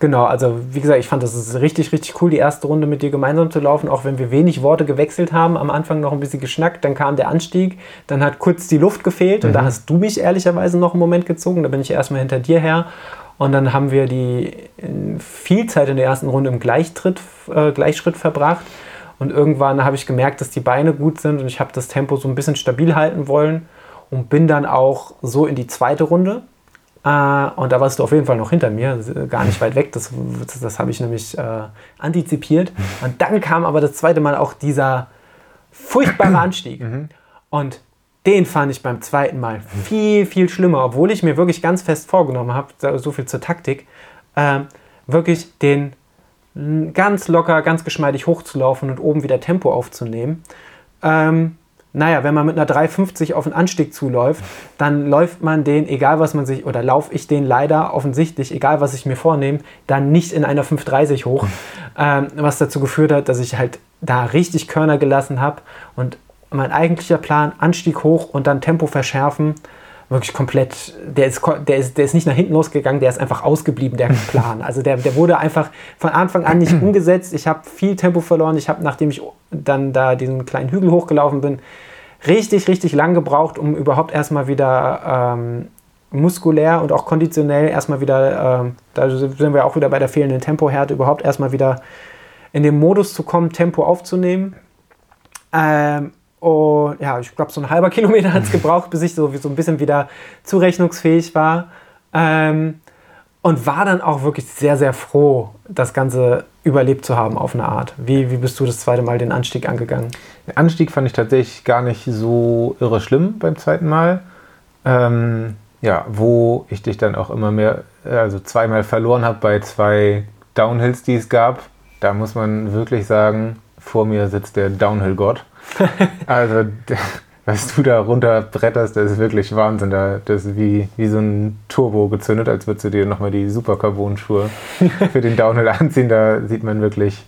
Genau, also wie gesagt, ich fand das richtig, richtig cool, die erste Runde mit dir gemeinsam zu laufen, auch wenn wir wenig Worte gewechselt haben, am Anfang noch ein bisschen geschnackt, dann kam der Anstieg, dann hat kurz die Luft gefehlt mhm. und da mhm. hast du mich ehrlicherweise noch einen Moment gezogen, da bin ich erstmal hinter dir her und dann haben wir die viel Zeit in der ersten Runde im Gleichtritt, äh, Gleichschritt verbracht und irgendwann habe ich gemerkt, dass die Beine gut sind und ich habe das Tempo so ein bisschen stabil halten wollen und bin dann auch so in die zweite Runde äh, und da warst du auf jeden Fall noch hinter mir, gar nicht weit weg. Das, das, das habe ich nämlich äh, antizipiert. Und dann kam aber das zweite Mal auch dieser furchtbare Anstieg. Mhm. Und den fand ich beim zweiten Mal viel, viel schlimmer, obwohl ich mir wirklich ganz fest vorgenommen habe, so viel zur Taktik, äh, wirklich den ganz locker, ganz geschmeidig hochzulaufen und oben wieder Tempo aufzunehmen. Ähm, naja, wenn man mit einer 350 auf den Anstieg zuläuft, dann läuft man den, egal was man sich, oder laufe ich den leider offensichtlich, egal was ich mir vornehme, dann nicht in einer 530 hoch. Ähm, was dazu geführt hat, dass ich halt da richtig Körner gelassen habe und mein eigentlicher Plan, Anstieg hoch und dann Tempo verschärfen, wirklich komplett, der ist, der ist, der ist nicht nach hinten losgegangen, der ist einfach ausgeblieben, der Plan. Also der, der wurde einfach von Anfang an nicht umgesetzt. Ich habe viel Tempo verloren. Ich habe, nachdem ich dann da diesen kleinen Hügel hochgelaufen bin, richtig, richtig lang gebraucht, um überhaupt erstmal wieder ähm, muskulär und auch konditionell erstmal wieder, ähm, da sind wir auch wieder bei der fehlenden Tempohärte, überhaupt erstmal wieder in den Modus zu kommen, Tempo aufzunehmen. Ähm, und ja, ich glaube, so ein halber Kilometer hat es gebraucht, bis ich so, so ein bisschen wieder zurechnungsfähig war. Ähm, und war dann auch wirklich sehr, sehr froh, das Ganze überlebt zu haben auf eine Art. Wie, wie bist du das zweite Mal den Anstieg angegangen? Den Anstieg fand ich tatsächlich gar nicht so irre schlimm beim zweiten Mal. Ähm, ja, wo ich dich dann auch immer mehr, also zweimal verloren habe bei zwei Downhills, die es gab. Da muss man wirklich sagen, vor mir sitzt der Downhill-Gott. also was du da runterbretterst, das ist wirklich Wahnsinn. Das ist wie, wie so ein Turbo gezündet, als würdest du dir nochmal die Supercarbon-Schuhe für den Downhill anziehen. Da sieht man wirklich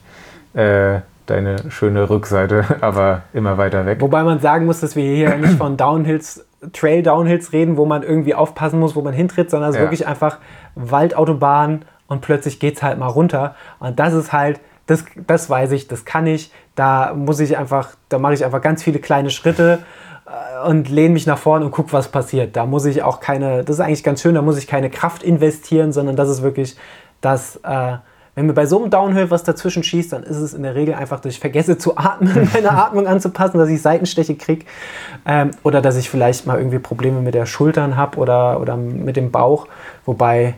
äh, deine schöne Rückseite, aber immer weiter weg. Wobei man sagen muss, dass wir hier nicht von Downhills, Trail-Downhills reden, wo man irgendwie aufpassen muss, wo man hintritt, sondern es ist ja. wirklich einfach Waldautobahn und plötzlich geht es halt mal runter. Und das ist halt das, das weiß ich, das kann ich. Da muss ich einfach, da mache ich einfach ganz viele kleine Schritte äh, und lehne mich nach vorne und gucke, was passiert. Da muss ich auch keine, das ist eigentlich ganz schön, da muss ich keine Kraft investieren, sondern das ist wirklich das, äh, wenn mir bei so einem Downhill was dazwischen schießt, dann ist es in der Regel einfach, dass ich vergesse zu atmen, meine Atmung anzupassen, dass ich Seitensteche kriege ähm, oder dass ich vielleicht mal irgendwie Probleme mit der Schultern habe oder, oder mit dem Bauch. Wobei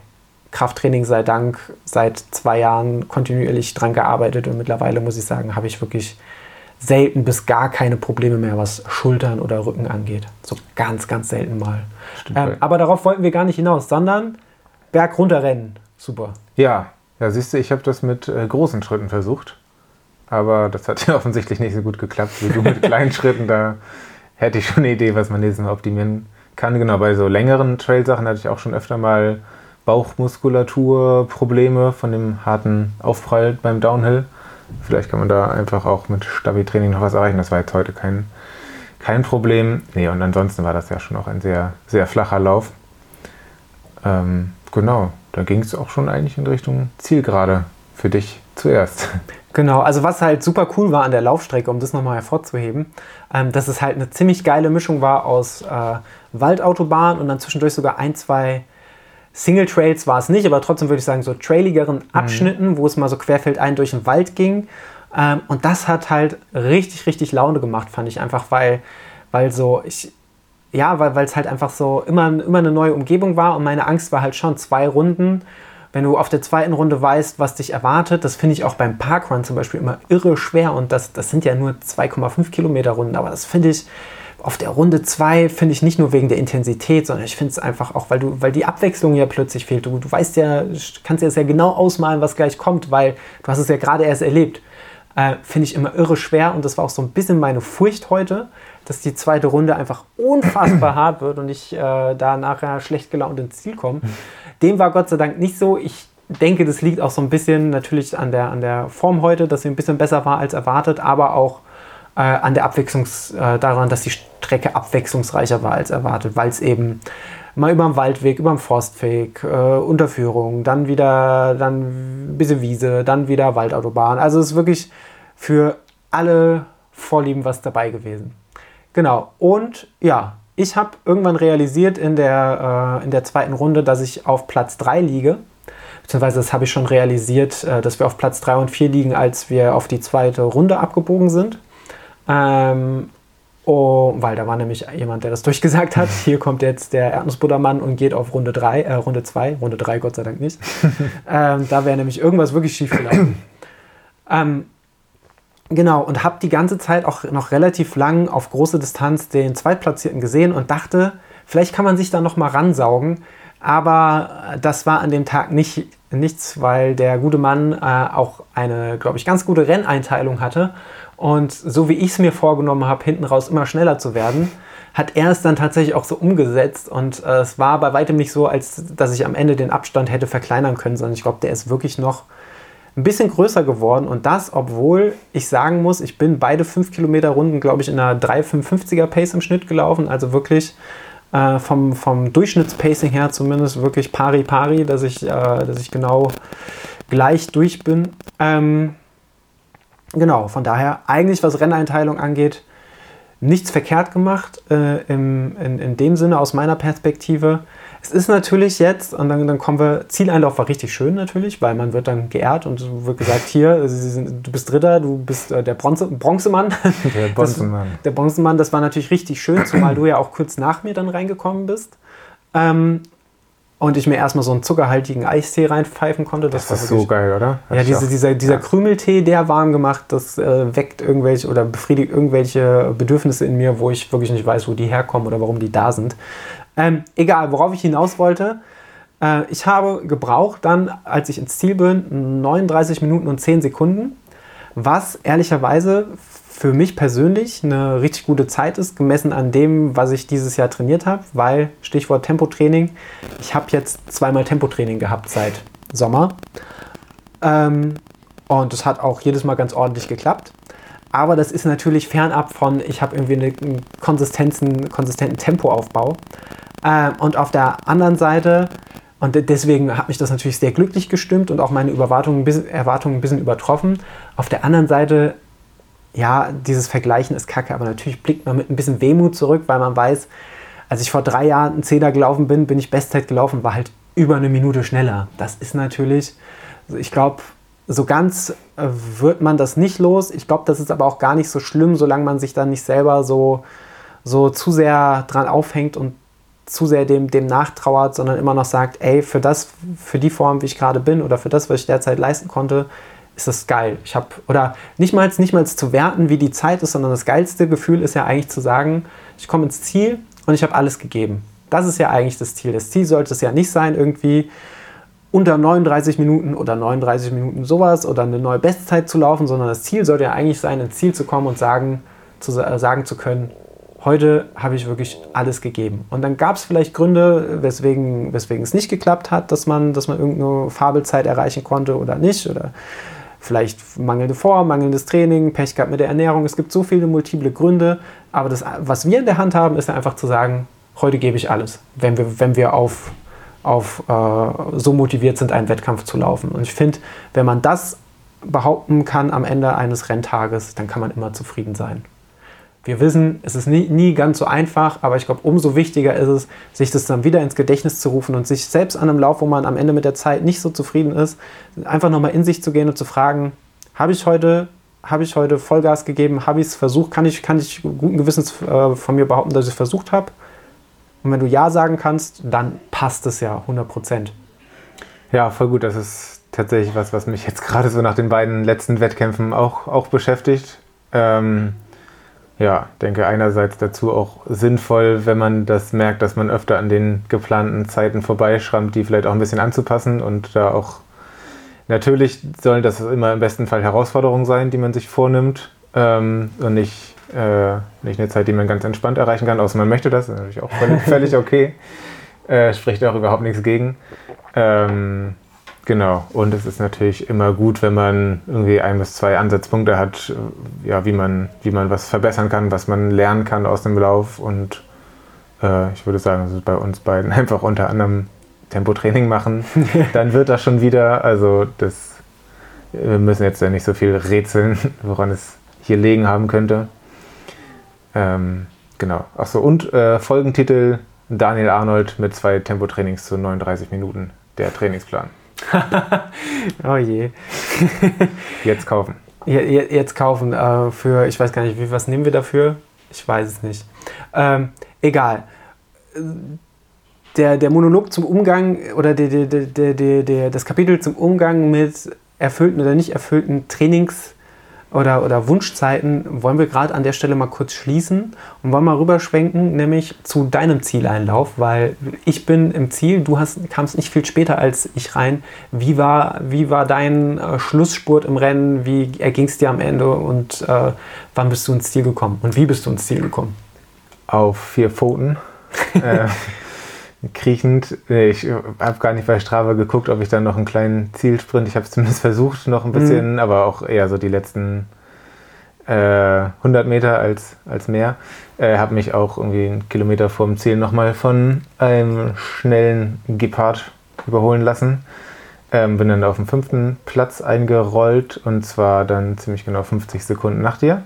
Krafttraining sei Dank seit zwei Jahren kontinuierlich dran gearbeitet und mittlerweile muss ich sagen, habe ich wirklich selten bis gar keine Probleme mehr, was Schultern oder Rücken angeht. So ganz, ganz selten mal. Ähm, aber darauf wollten wir gar nicht hinaus, sondern Berg runterrennen. Super. Ja, ja, siehst du, ich habe das mit äh, großen Schritten versucht. Aber das hat ja offensichtlich nicht so gut geklappt wie du mit kleinen Schritten. Da hätte ich schon eine Idee, was man nächstes Mal optimieren kann. Genau, bei so längeren Trail-Sachen hatte ich auch schon öfter mal Bauchmuskulatur, Probleme von dem harten Aufprall beim Downhill. Vielleicht kann man da einfach auch mit Stabi-Training noch was erreichen. Das war jetzt heute kein, kein Problem. Nee, und ansonsten war das ja schon auch ein sehr, sehr flacher Lauf. Ähm, genau, da ging es auch schon eigentlich in Richtung Zielgerade für dich zuerst. Genau, also was halt super cool war an der Laufstrecke, um das nochmal hervorzuheben, ähm, dass es halt eine ziemlich geile Mischung war aus äh, Waldautobahn und dann zwischendurch sogar ein, zwei Single Trails war es nicht, aber trotzdem würde ich sagen, so trailigeren mhm. Abschnitten, mhm. wo es mal so querfeldein durch den Wald ging. Ähm, und das hat halt richtig, richtig Laune gemacht, fand ich einfach, weil, weil so, ich, ja, weil es halt einfach so immer, immer eine neue Umgebung war und meine Angst war halt schon zwei Runden. Wenn du auf der zweiten Runde weißt, was dich erwartet, das finde ich auch beim Parkrun zum Beispiel immer irre schwer und das, das sind ja nur 2,5 Kilometer Runden, aber das finde ich, auf der Runde 2 finde ich nicht nur wegen der Intensität, sondern ich finde es einfach auch, weil du, weil die Abwechslung ja plötzlich fehlt. Du, du weißt ja, kannst ja sehr genau ausmalen, was gleich kommt, weil du hast es ja gerade erst erlebt. Äh, finde ich immer irre schwer und das war auch so ein bisschen meine Furcht heute, dass die zweite Runde einfach unfassbar hart wird und ich äh, da nachher schlecht gelaunt ins Ziel komme. Dem war Gott sei Dank nicht so. Ich denke, das liegt auch so ein bisschen natürlich an der, an der Form heute, dass sie ein bisschen besser war als erwartet, aber auch äh, an der Abwechslungs, äh, daran, dass die Strecke abwechslungsreicher war als erwartet, weil es eben mal über den Waldweg, über den Forstweg, äh, Unterführung, dann wieder dann ein bisschen Wiese, dann wieder Waldautobahn. Also es ist wirklich für alle Vorlieben was dabei gewesen. Genau. Und ja, ich habe irgendwann realisiert in der, äh, in der zweiten Runde, dass ich auf Platz 3 liege. Beziehungsweise das habe ich schon realisiert, äh, dass wir auf Platz 3 und 4 liegen, als wir auf die zweite Runde abgebogen sind. Ähm, Oh, weil da war nämlich jemand, der das durchgesagt hat. Hier kommt jetzt der Erdnussbuttermann und geht auf Runde 3, äh, Runde 2, Runde 3 Gott sei Dank nicht. ähm, da wäre nämlich irgendwas wirklich schief gelaufen. ähm, genau, und habe die ganze Zeit auch noch relativ lang auf große Distanz den Zweitplatzierten gesehen und dachte, vielleicht kann man sich da noch mal ransaugen. Aber das war an dem Tag nicht, nichts, weil der gute Mann äh, auch eine, glaube ich, ganz gute Renneinteilung hatte und so wie ich es mir vorgenommen habe, hinten raus immer schneller zu werden, hat er es dann tatsächlich auch so umgesetzt. Und äh, es war bei weitem nicht so, als dass ich am Ende den Abstand hätte verkleinern können, sondern ich glaube, der ist wirklich noch ein bisschen größer geworden. Und das, obwohl ich sagen muss, ich bin beide 5 Kilometer Runden, glaube ich, in einer 3,55er Pace im Schnitt gelaufen. Also wirklich äh, vom, vom Durchschnittspacing her zumindest wirklich pari pari, dass ich, äh, dass ich genau gleich durch bin. Ähm, Genau, von daher eigentlich, was Renneinteilung angeht, nichts verkehrt gemacht äh, im, in, in dem Sinne aus meiner Perspektive. Es ist natürlich jetzt, und dann, dann kommen wir, Zieleinlauf war richtig schön natürlich, weil man wird dann geehrt und wird gesagt, hier, sind, du bist Dritter, du bist äh, der Bronze, Bronzemann. Der Bronzemann. Das, der Bronzemann, das war natürlich richtig schön, zumal du ja auch kurz nach mir dann reingekommen bist. Ähm, und ich mir erstmal so einen zuckerhaltigen Eistee reinpfeifen konnte. Das, das ist so geil, oder? Hat ja, diese, dieser, dieser ja. Krümeltee, der warm gemacht, das äh, weckt irgendwelche oder befriedigt irgendwelche Bedürfnisse in mir, wo ich wirklich nicht weiß, wo die herkommen oder warum die da sind. Ähm, egal, worauf ich hinaus wollte. Äh, ich habe gebraucht dann, als ich ins Ziel bin, 39 Minuten und 10 Sekunden, was ehrlicherweise für mich persönlich eine richtig gute Zeit ist, gemessen an dem, was ich dieses Jahr trainiert habe, weil, Stichwort Tempotraining, ich habe jetzt zweimal Tempotraining gehabt seit Sommer. Ähm, und das hat auch jedes Mal ganz ordentlich geklappt. Aber das ist natürlich fernab von, ich habe irgendwie einen konsistenten, konsistenten Tempoaufbau. Ähm, und auf der anderen Seite, und deswegen hat mich das natürlich sehr glücklich gestimmt und auch meine Erwartungen ein bisschen übertroffen. Auf der anderen Seite ja, dieses Vergleichen ist kacke, aber natürlich blickt man mit ein bisschen Wehmut zurück, weil man weiß, als ich vor drei Jahren einen Zehner gelaufen bin, bin ich Bestzeit gelaufen, war halt über eine Minute schneller. Das ist natürlich, ich glaube, so ganz äh, wird man das nicht los. Ich glaube, das ist aber auch gar nicht so schlimm, solange man sich dann nicht selber so, so zu sehr dran aufhängt und zu sehr dem, dem nachtrauert, sondern immer noch sagt, ey, für das, für die Form, wie ich gerade bin oder für das, was ich derzeit leisten konnte, ist das geil. Ich habe, oder nicht mal, nicht mal zu werten, wie die Zeit ist, sondern das geilste Gefühl ist ja eigentlich zu sagen, ich komme ins Ziel und ich habe alles gegeben. Das ist ja eigentlich das Ziel. Das Ziel sollte es ja nicht sein, irgendwie unter 39 Minuten oder 39 Minuten sowas oder eine neue Bestzeit zu laufen, sondern das Ziel sollte ja eigentlich sein, ins Ziel zu kommen und sagen zu, äh, sagen zu können, heute habe ich wirklich alles gegeben. Und dann gab es vielleicht Gründe, weswegen, weswegen es nicht geklappt hat, dass man, dass man irgendeine Fabelzeit erreichen konnte oder nicht. Oder vielleicht mangelnde Form, mangelndes Training, Pech gehabt mit der Ernährung. Es gibt so viele multiple Gründe, aber das, was wir in der Hand haben, ist einfach zu sagen, heute gebe ich alles, wenn wir, wenn wir auf, auf äh, so motiviert sind, einen Wettkampf zu laufen. Und ich finde, wenn man das behaupten kann am Ende eines Renntages, dann kann man immer zufrieden sein. Wir wissen, es ist nie, nie ganz so einfach, aber ich glaube, umso wichtiger ist es, sich das dann wieder ins Gedächtnis zu rufen und sich selbst an einem Lauf, wo man am Ende mit der Zeit nicht so zufrieden ist, einfach nochmal in sich zu gehen und zu fragen, habe ich heute, habe ich heute Vollgas gegeben, habe ich es versucht, kann ich, kann ich guten Gewissens äh, von mir behaupten, dass ich es versucht habe? Und wenn du Ja sagen kannst, dann passt es ja 100 Prozent. Ja, voll gut. Das ist tatsächlich was, was mich jetzt gerade so nach den beiden letzten Wettkämpfen auch, auch beschäftigt. Ähm, ja, denke einerseits dazu auch sinnvoll, wenn man das merkt, dass man öfter an den geplanten Zeiten vorbeischrammt, die vielleicht auch ein bisschen anzupassen und da auch natürlich sollen das immer im besten Fall Herausforderungen sein, die man sich vornimmt ähm, und nicht, äh, nicht eine Zeit, die man ganz entspannt erreichen kann, außer man möchte das, ist natürlich auch völlig, völlig okay. Äh, spricht auch überhaupt nichts gegen. Ähm, Genau, und es ist natürlich immer gut, wenn man irgendwie ein bis zwei Ansatzpunkte hat, ja, wie man, wie man was verbessern kann, was man lernen kann aus dem Lauf. Und äh, ich würde sagen, das ist bei uns beiden einfach unter anderem Tempotraining machen. Dann wird das schon wieder. Also das, wir müssen jetzt ja nicht so viel rätseln, woran es hier liegen haben könnte. Ähm, genau. Achso, und äh, Folgentitel Daniel Arnold mit zwei Tempotrainings zu 39 Minuten, der Trainingsplan. oh je. jetzt kaufen. Jetzt kaufen. Äh, für, ich weiß gar nicht, wie, was nehmen wir dafür? Ich weiß es nicht. Ähm, egal. Der, der Monolog zum Umgang oder der, der, der, der, der, das Kapitel zum Umgang mit erfüllten oder nicht erfüllten Trainings- oder, oder Wunschzeiten wollen wir gerade an der Stelle mal kurz schließen und wollen mal rüberschwenken, nämlich zu deinem Zieleinlauf, weil ich bin im Ziel, du hast, kamst nicht viel später als ich rein. Wie war, wie war dein äh, Schlussspurt im Rennen? Wie erging es dir am Ende und äh, wann bist du ins Ziel gekommen und wie bist du ins Ziel gekommen? Auf vier Pfoten. äh, kriechend. Ich habe gar nicht bei Strava geguckt, ob ich dann noch einen kleinen Zielsprint, ich habe es zumindest versucht, noch ein bisschen, mhm. aber auch eher so die letzten äh, 100 Meter als, als mehr. Äh, habe mich auch irgendwie einen Kilometer vorm Ziel nochmal von einem schnellen Gepard überholen lassen. Ähm, bin dann auf den fünften Platz eingerollt und zwar dann ziemlich genau 50 Sekunden nach dir.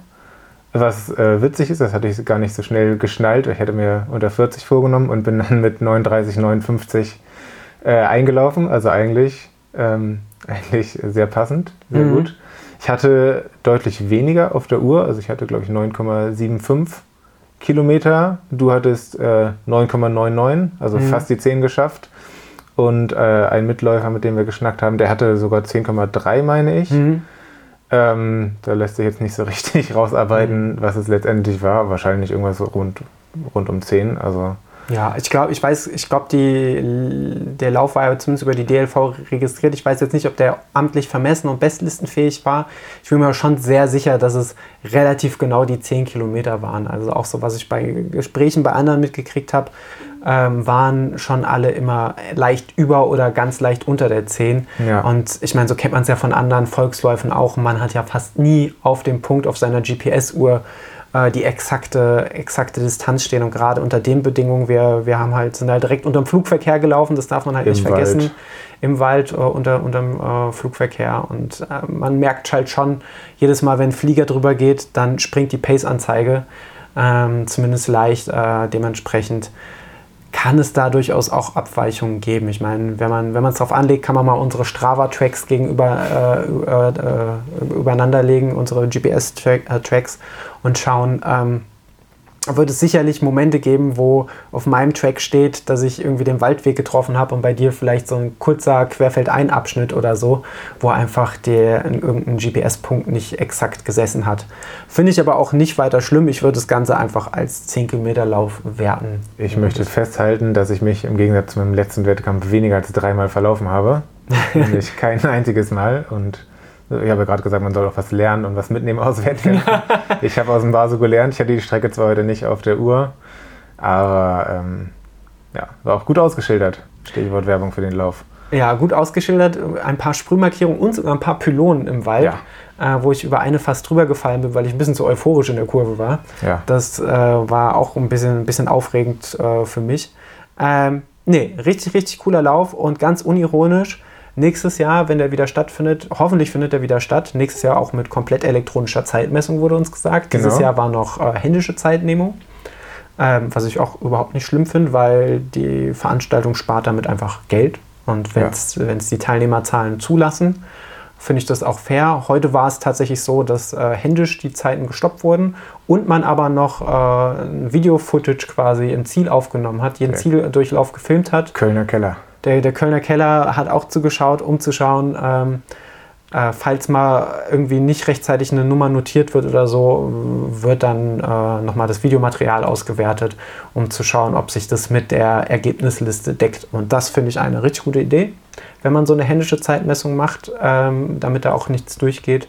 Was äh, witzig ist, das hatte ich gar nicht so schnell geschnallt. Ich hätte mir unter 40 vorgenommen und bin dann mit 39, 59 äh, eingelaufen. Also eigentlich, ähm, eigentlich sehr passend, sehr mhm. gut. Ich hatte deutlich weniger auf der Uhr. Also ich hatte, glaube ich, 9,75 Kilometer. Du hattest äh, 9,99, also mhm. fast die 10 geschafft. Und äh, ein Mitläufer, mit dem wir geschnackt haben, der hatte sogar 10,3, meine ich. Mhm. Ähm, da lässt sich jetzt nicht so richtig rausarbeiten, mhm. was es letztendlich war. Wahrscheinlich irgendwas rund, rund um 10. Also ja, ich glaube, ich weiß, ich glaube, der Lauf war ja zumindest über die DLV registriert. Ich weiß jetzt nicht, ob der amtlich vermessen und bestlistenfähig war. Ich bin mir schon sehr sicher, dass es relativ genau die 10 Kilometer waren. Also auch so, was ich bei Gesprächen bei anderen mitgekriegt habe, ähm, waren schon alle immer leicht über oder ganz leicht unter der 10. Ja. Und ich meine, so kennt man es ja von anderen Volksläufen auch. Man hat ja fast nie auf dem Punkt auf seiner GPS-Uhr äh, die exakte, exakte Distanz stehen. Und gerade unter den Bedingungen, wir, wir haben halt, sind halt direkt unter dem Flugverkehr gelaufen, das darf man halt Im nicht vergessen. Wald. Im Wald äh, unter, dem äh, Flugverkehr. Und äh, man merkt halt schon, jedes Mal, wenn ein Flieger drüber geht, dann springt die Pace-Anzeige. Ähm, zumindest leicht äh, dementsprechend kann es da durchaus auch Abweichungen geben. Ich meine, wenn man es darauf anlegt, kann man mal unsere Strava-Tracks gegenüber äh, äh, übereinander legen, unsere GPS-Tracks äh, und schauen, ähm, wird es sicherlich Momente geben, wo auf meinem Track steht, dass ich irgendwie den Waldweg getroffen habe und bei dir vielleicht so ein kurzer Querfeldeinabschnitt oder so, wo einfach der in irgendeinem GPS-Punkt nicht exakt gesessen hat. Finde ich aber auch nicht weiter schlimm. Ich würde das Ganze einfach als 10 Kilometer Lauf werten. Ich möchte festhalten, dass ich mich im Gegensatz zu meinem letzten Wettkampf weniger als dreimal verlaufen habe. Nämlich kein einziges Mal und ich habe ja gerade gesagt, man soll auch was lernen und was mitnehmen aus Wettkämpfen. ich habe aus dem Basu gelernt. Ich hatte die Strecke zwar heute nicht auf der Uhr, aber ähm, ja, war auch gut ausgeschildert. Stichwort Werbung für den Lauf. Ja, gut ausgeschildert. Ein paar Sprühmarkierungen und sogar ein paar Pylonen im Wald, ja. äh, wo ich über eine fast drüber gefallen bin, weil ich ein bisschen zu euphorisch in der Kurve war. Ja. Das äh, war auch ein bisschen, ein bisschen aufregend äh, für mich. Ähm, nee, richtig, richtig cooler Lauf und ganz unironisch nächstes Jahr, wenn der wieder stattfindet, hoffentlich findet er wieder statt. Nächstes Jahr auch mit komplett elektronischer Zeitmessung, wurde uns gesagt. Genau. Dieses Jahr war noch äh, händische Zeitnehmung. Ähm, was ich auch überhaupt nicht schlimm finde, weil die Veranstaltung spart damit einfach Geld. Und wenn es ja. die Teilnehmerzahlen zulassen, finde ich das auch fair. Heute war es tatsächlich so, dass äh, händisch die Zeiten gestoppt wurden und man aber noch äh, Video-Footage quasi im Ziel aufgenommen hat, jeden okay. Zieldurchlauf gefilmt hat. Kölner Keller. Der, der Kölner Keller hat auch zugeschaut, um zu schauen, ähm, äh, falls mal irgendwie nicht rechtzeitig eine Nummer notiert wird oder so, wird dann äh, nochmal das Videomaterial ausgewertet, um zu schauen, ob sich das mit der Ergebnisliste deckt. Und das finde ich eine richtig gute Idee, wenn man so eine händische Zeitmessung macht, ähm, damit da auch nichts durchgeht.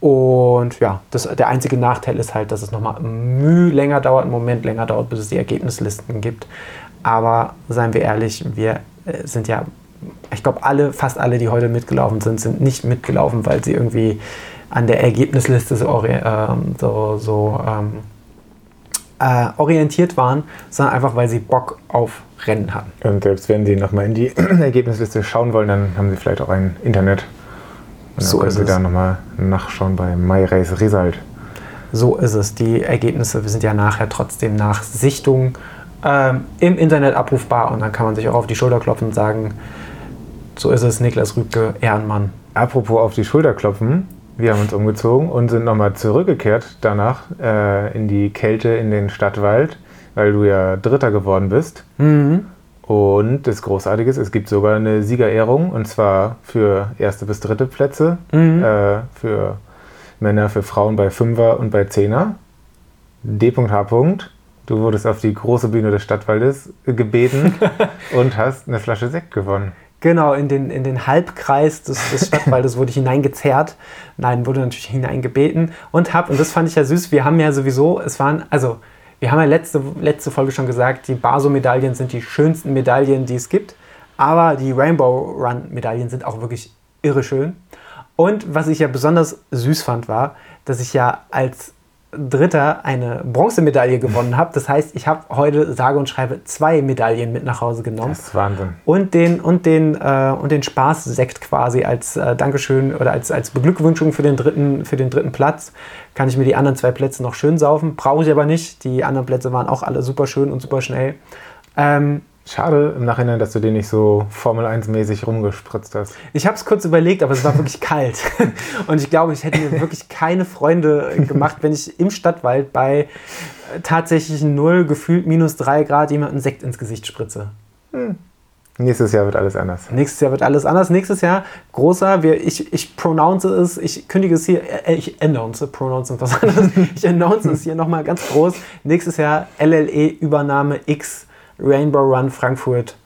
Und ja, das, der einzige Nachteil ist halt, dass es nochmal Mühe länger dauert, einen Moment länger dauert, bis es die Ergebnislisten gibt. Aber seien wir ehrlich, wir sind ja ich glaube, alle, fast alle, die heute mitgelaufen sind, sind nicht mitgelaufen, weil sie irgendwie an der Ergebnisliste so, äh, so, so ähm, äh, orientiert waren, sondern einfach, weil sie Bock auf Rennen hatten. Und selbst wenn sie nochmal in die Ergebnisliste schauen wollen, dann haben sie vielleicht auch ein Internet. Und dann so können sie da nochmal nachschauen bei MyRace Result. So ist es. Die Ergebnisse sind ja nachher trotzdem nach Sichtung ähm, im Internet abrufbar und dann kann man sich auch auf die Schulter klopfen und sagen, so ist es, Niklas Rübke, Ehrenmann. Apropos auf die Schulter klopfen, wir haben uns umgezogen und sind nochmal zurückgekehrt danach äh, in die Kälte in den Stadtwald, weil du ja Dritter geworden bist. Mhm. Und das Großartige ist, es gibt sogar eine Siegerehrung und zwar für erste bis dritte Plätze, mhm. äh, für Männer, für Frauen bei Fünfer und bei Zehner. D.H. Du wurdest auf die große Bühne des Stadtwaldes gebeten und hast eine Flasche Sekt gewonnen. Genau, in den, in den Halbkreis des, des Stadtwaldes wurde ich hineingezerrt. Nein, wurde natürlich hineingebeten und hab, und das fand ich ja süß, wir haben ja sowieso, es waren, also, wir haben ja letzte, letzte Folge schon gesagt, die Baso-Medaillen sind die schönsten Medaillen, die es gibt. Aber die Rainbow Run-Medaillen sind auch wirklich irre schön. Und was ich ja besonders süß fand, war, dass ich ja als Dritter eine Bronzemedaille gewonnen habe. Das heißt, ich habe heute sage und schreibe zwei Medaillen mit nach Hause genommen. Das ist Wahnsinn. Und den, und den, äh, und den Spaßsekt quasi als äh, Dankeschön oder als, als Beglückwünschung für den, dritten, für den dritten Platz. Kann ich mir die anderen zwei Plätze noch schön saufen. Brauche ich aber nicht. Die anderen Plätze waren auch alle super schön und super schnell. Ähm, Schade im Nachhinein, dass du den nicht so Formel 1-mäßig rumgespritzt hast. Ich habe es kurz überlegt, aber es war wirklich kalt. Und ich glaube, ich hätte mir wirklich keine Freunde gemacht, wenn ich im Stadtwald bei äh, tatsächlich 0, gefühlt minus 3 Grad jemanden Sekt ins Gesicht spritze. Hm. Nächstes Jahr wird alles anders. Nächstes Jahr wird alles anders. Nächstes Jahr großer, wir, ich, ich pronounce es, ich kündige es hier, äh, ich announce, pronounce was anderes. Ich announce es hier nochmal ganz groß. Nächstes Jahr LLE-Übernahme X Rainbow Run Frankfurt,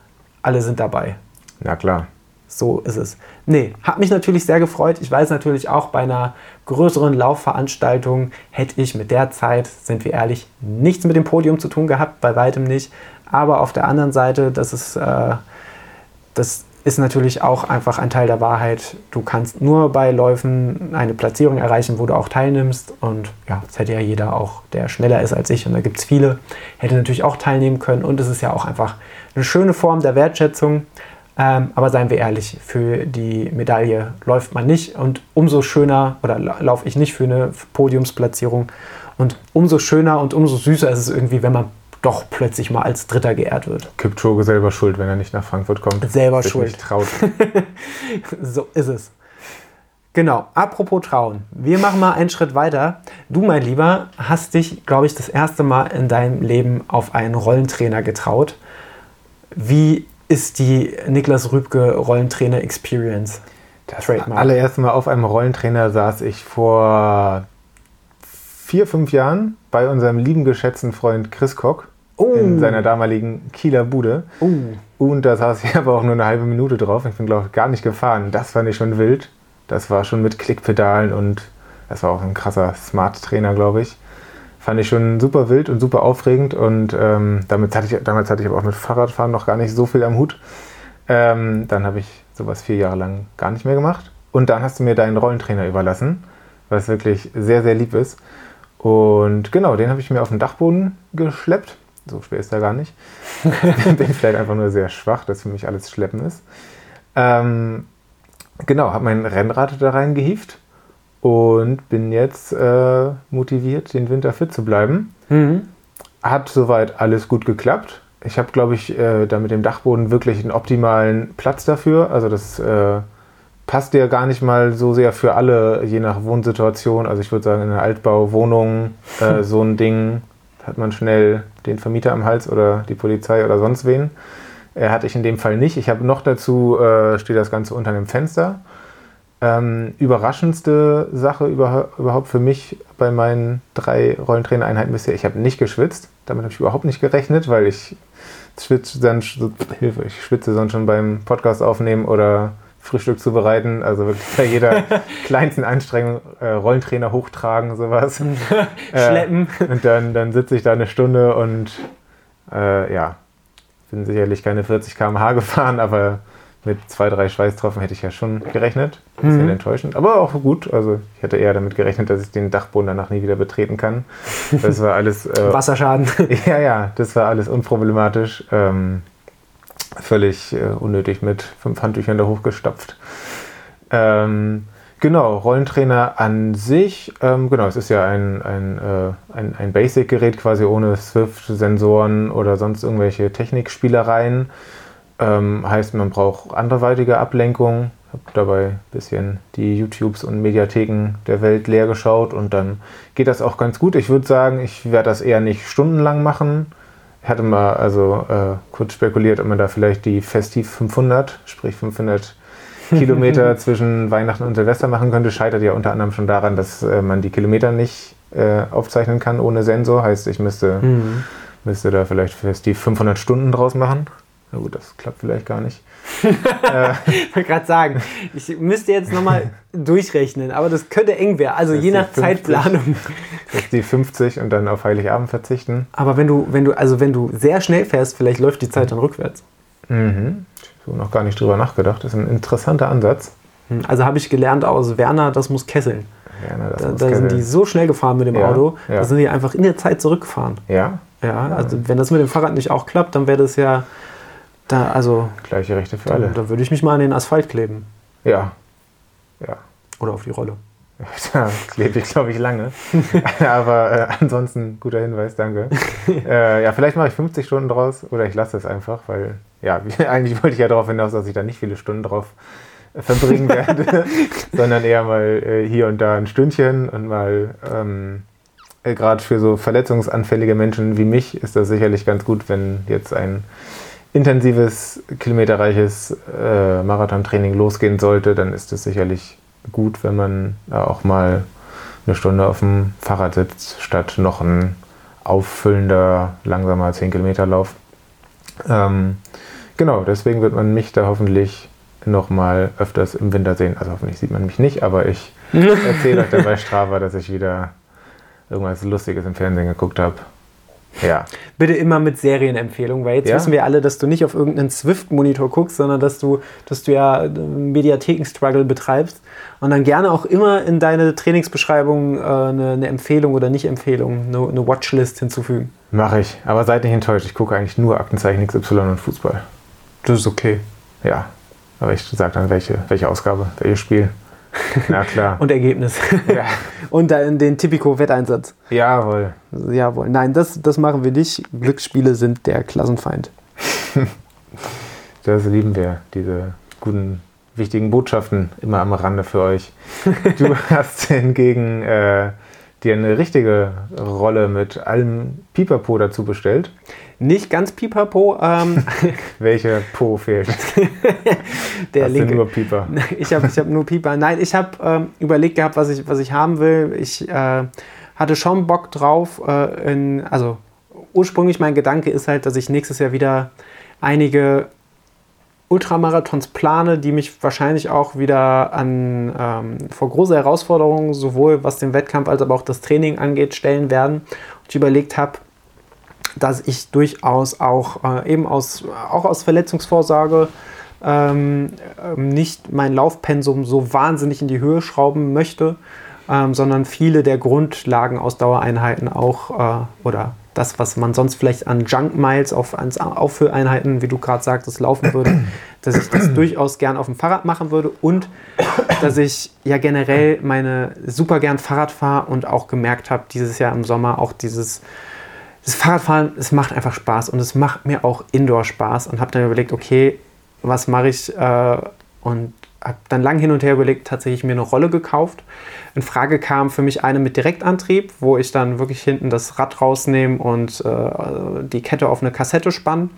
alle sind dabei. Na klar. So ist es. Nee, hat mich natürlich sehr gefreut. Ich weiß natürlich auch, bei einer größeren Laufveranstaltung hätte ich mit der Zeit, sind wir ehrlich, nichts mit dem Podium zu tun gehabt, bei weitem nicht. Aber auf der anderen Seite, das ist, äh, das ist natürlich auch einfach ein Teil der Wahrheit. Du kannst nur bei Läufen eine Platzierung erreichen, wo du auch teilnimmst. Und ja, das hätte ja jeder auch, der schneller ist als ich, und da gibt es viele, hätte natürlich auch teilnehmen können. Und es ist ja auch einfach eine schöne Form der Wertschätzung. Ähm, aber seien wir ehrlich, für die Medaille läuft man nicht. Und umso schöner, oder laufe ich nicht für eine Podiumsplatzierung. Und umso schöner und umso süßer ist es irgendwie, wenn man doch plötzlich mal als Dritter geehrt wird. Kipchoge selber schuld, wenn er nicht nach Frankfurt kommt. Selber schuld. Nicht traut. so ist es. Genau, apropos Trauen. Wir machen mal einen Schritt weiter. Du, mein Lieber, hast dich, glaube ich, das erste Mal in deinem Leben auf einen Rollentrainer getraut. Wie ist die Niklas Rübke Rollentrainer Experience? Das Trademark. allererste Mal auf einem Rollentrainer saß ich vor vier, fünf Jahren bei unserem lieben geschätzten Freund Chris Koch oh. in seiner damaligen Kieler Bude. Oh. Und da saß ich aber auch nur eine halbe Minute drauf. Ich bin, glaube ich, gar nicht gefahren. Das fand ich schon wild. Das war schon mit Klickpedalen und das war auch ein krasser Smart-Trainer, glaube ich. Fand ich schon super wild und super aufregend. Und ähm, damit hatte ich, damals hatte ich aber auch mit Fahrradfahren noch gar nicht so viel am Hut. Ähm, dann habe ich sowas vier Jahre lang gar nicht mehr gemacht. Und dann hast du mir deinen Rollentrainer überlassen, was wirklich sehr, sehr lieb ist. Und genau, den habe ich mir auf den Dachboden geschleppt so schwer ist er gar nicht. Bin vielleicht einfach nur sehr schwach, dass für mich alles Schleppen ist. Ähm, genau, habe mein Rennrad da reingehievt und bin jetzt äh, motiviert, den Winter fit zu bleiben. Mhm. Hat soweit alles gut geklappt. Ich habe, glaube ich, äh, da mit dem Dachboden wirklich einen optimalen Platz dafür. Also das äh, passt ja gar nicht mal so sehr für alle, je nach Wohnsituation. Also ich würde sagen, in einer Altbauwohnung äh, so ein Ding hat man schnell den Vermieter am Hals oder die Polizei oder sonst wen. Er hatte ich in dem Fall nicht. Ich habe noch dazu, äh, steht das Ganze unter dem Fenster. Ähm, überraschendste Sache über, überhaupt für mich bei meinen drei Rollentrainereinheiten bisher, ich habe nicht geschwitzt. Damit habe ich überhaupt nicht gerechnet, weil ich schwitze dann, Hilfe, ich schwitze sonst schon beim Podcast aufnehmen oder Frühstück zu bereiten. Also wirklich bei jeder kleinsten Anstrengung äh, Rollentrainer hochtragen, sowas. Äh, Schleppen. Äh, und dann, dann sitze ich da eine Stunde und äh, ja, bin sicherlich keine 40 km/h gefahren, aber mit zwei, drei Schweißtropfen hätte ich ja schon gerechnet. Ein bisschen mhm. enttäuschend, aber auch gut. Also ich hätte eher damit gerechnet, dass ich den Dachboden danach nie wieder betreten kann. Das war alles. Äh, Wasserschaden. ja, ja, das war alles unproblematisch. Ähm, völlig äh, unnötig mit fünf Handtüchern da hochgestopft. Ähm, genau, Rollentrainer an sich, ähm, genau, es ist ja ein, ein, äh, ein, ein Basic-Gerät quasi ohne Swift-Sensoren oder sonst irgendwelche Technikspielereien. Ähm, heißt, man braucht anderweitige Ablenkung. Ich habe dabei ein bisschen die YouTubes und Mediatheken der Welt leer geschaut und dann geht das auch ganz gut. Ich würde sagen, ich werde das eher nicht stundenlang machen. Ich hatte mal also äh, kurz spekuliert, ob man da vielleicht die Festiv 500, sprich 500 Kilometer zwischen Weihnachten und Silvester machen könnte. Scheitert ja unter anderem schon daran, dass äh, man die Kilometer nicht äh, aufzeichnen kann ohne Sensor. Heißt, ich müsste, mhm. müsste da vielleicht Festiv 500 Stunden draus machen. Na gut, das klappt vielleicht gar nicht. äh, ich wollte gerade sagen, ich müsste jetzt nochmal durchrechnen, aber das könnte eng werden. Also je nach 50, Zeitplanung. Das ist die 50 und dann auf Heiligabend verzichten. Aber wenn du, wenn du, also wenn du sehr schnell fährst, vielleicht läuft die Zeit dann rückwärts. Mhm. So noch gar nicht drüber nachgedacht. Das ist ein interessanter Ansatz. Hm, also habe ich gelernt aus Werner, das muss kesseln. Werner, das da, muss da kesseln. sind die so schnell gefahren mit dem ja, Auto, ja. da sind die einfach in der Zeit zurückgefahren. Ja. Ja, also wenn das mit dem Fahrrad nicht auch klappt, dann wäre das ja da, also. Gleiche Rechte für alle. Da würde ich mich mal an den Asphalt kleben. Ja. Ja. Oder auf die Rolle. Da klebe ich, glaube ich, lange. Aber äh, ansonsten guter Hinweis, danke. äh, ja, vielleicht mache ich 50 Stunden draus oder ich lasse es einfach, weil, ja, eigentlich wollte ich ja darauf hinaus, dass ich da nicht viele Stunden drauf äh, verbringen werde, sondern eher mal äh, hier und da ein Stündchen und mal. Ähm, äh, Gerade für so verletzungsanfällige Menschen wie mich ist das sicherlich ganz gut, wenn jetzt ein intensives, kilometerreiches äh, Marathontraining losgehen sollte, dann ist es sicherlich gut, wenn man da auch mal eine Stunde auf dem Fahrrad sitzt, statt noch ein auffüllender, langsamer 10 Kilometer Lauf. Ähm, genau, deswegen wird man mich da hoffentlich noch mal öfters im Winter sehen. Also hoffentlich sieht man mich nicht, aber ich erzähle euch dabei Strava, dass ich wieder irgendwas Lustiges im Fernsehen geguckt habe. Ja. Bitte immer mit Serienempfehlungen, weil jetzt ja? wissen wir alle, dass du nicht auf irgendeinen Swift-Monitor guckst, sondern dass du, dass du ja Mediatheken-Struggle betreibst und dann gerne auch immer in deine Trainingsbeschreibung äh, eine, eine, Empfehlung oder Nicht-Empfehlung, eine, eine Watchlist hinzufügen. Mache ich, aber seid nicht enttäuscht, ich gucke eigentlich nur Aktenzeichen XY und Fußball. Das ist okay. Ja, aber ich sage dann, welche, welche Ausgabe, welches Spiel. Na klar. Und Ergebnis. Ja. Und dann den Tipico-Wetteinsatz. Jawohl. Jawohl. Nein, das, das machen wir nicht. Glücksspiele sind der Klassenfeind. das lieben wir, diese guten, wichtigen Botschaften immer am Rande für euch. Du hast hingegen äh, dir eine richtige Rolle mit allem Pipapo dazu bestellt. Nicht ganz Pipapo. Ähm, Welcher Po fehlt? Der Hast linke. nur Pieper? Ich habe ich hab nur Pieper. Nein, ich habe ähm, überlegt gehabt, was ich, was ich haben will. Ich äh, hatte schon Bock drauf. Äh, in, also ursprünglich mein Gedanke ist halt, dass ich nächstes Jahr wieder einige Ultramarathons plane, die mich wahrscheinlich auch wieder an, ähm, vor große Herausforderungen, sowohl was den Wettkampf als aber auch das Training angeht, stellen werden. Und ich überlegt habe, dass ich durchaus auch äh, eben aus, auch aus Verletzungsvorsorge ähm, ähm, nicht mein Laufpensum so wahnsinnig in die Höhe schrauben möchte, ähm, sondern viele der Grundlagen aus Dauereinheiten auch äh, oder das, was man sonst vielleicht an Junk Miles auf Auffülleinheiten, wie du gerade sagtest, laufen würde, dass ich das durchaus gern auf dem Fahrrad machen würde und dass ich ja generell meine super gern Fahrrad fahre und auch gemerkt habe, dieses Jahr im Sommer auch dieses das Fahrradfahren, es macht einfach Spaß und es macht mir auch Indoor Spaß und habe dann überlegt, okay, was mache ich äh, und habe dann lang hin und her überlegt, tatsächlich mir eine Rolle gekauft. In Frage kam für mich eine mit Direktantrieb, wo ich dann wirklich hinten das Rad rausnehme und äh, die Kette auf eine Kassette spanne.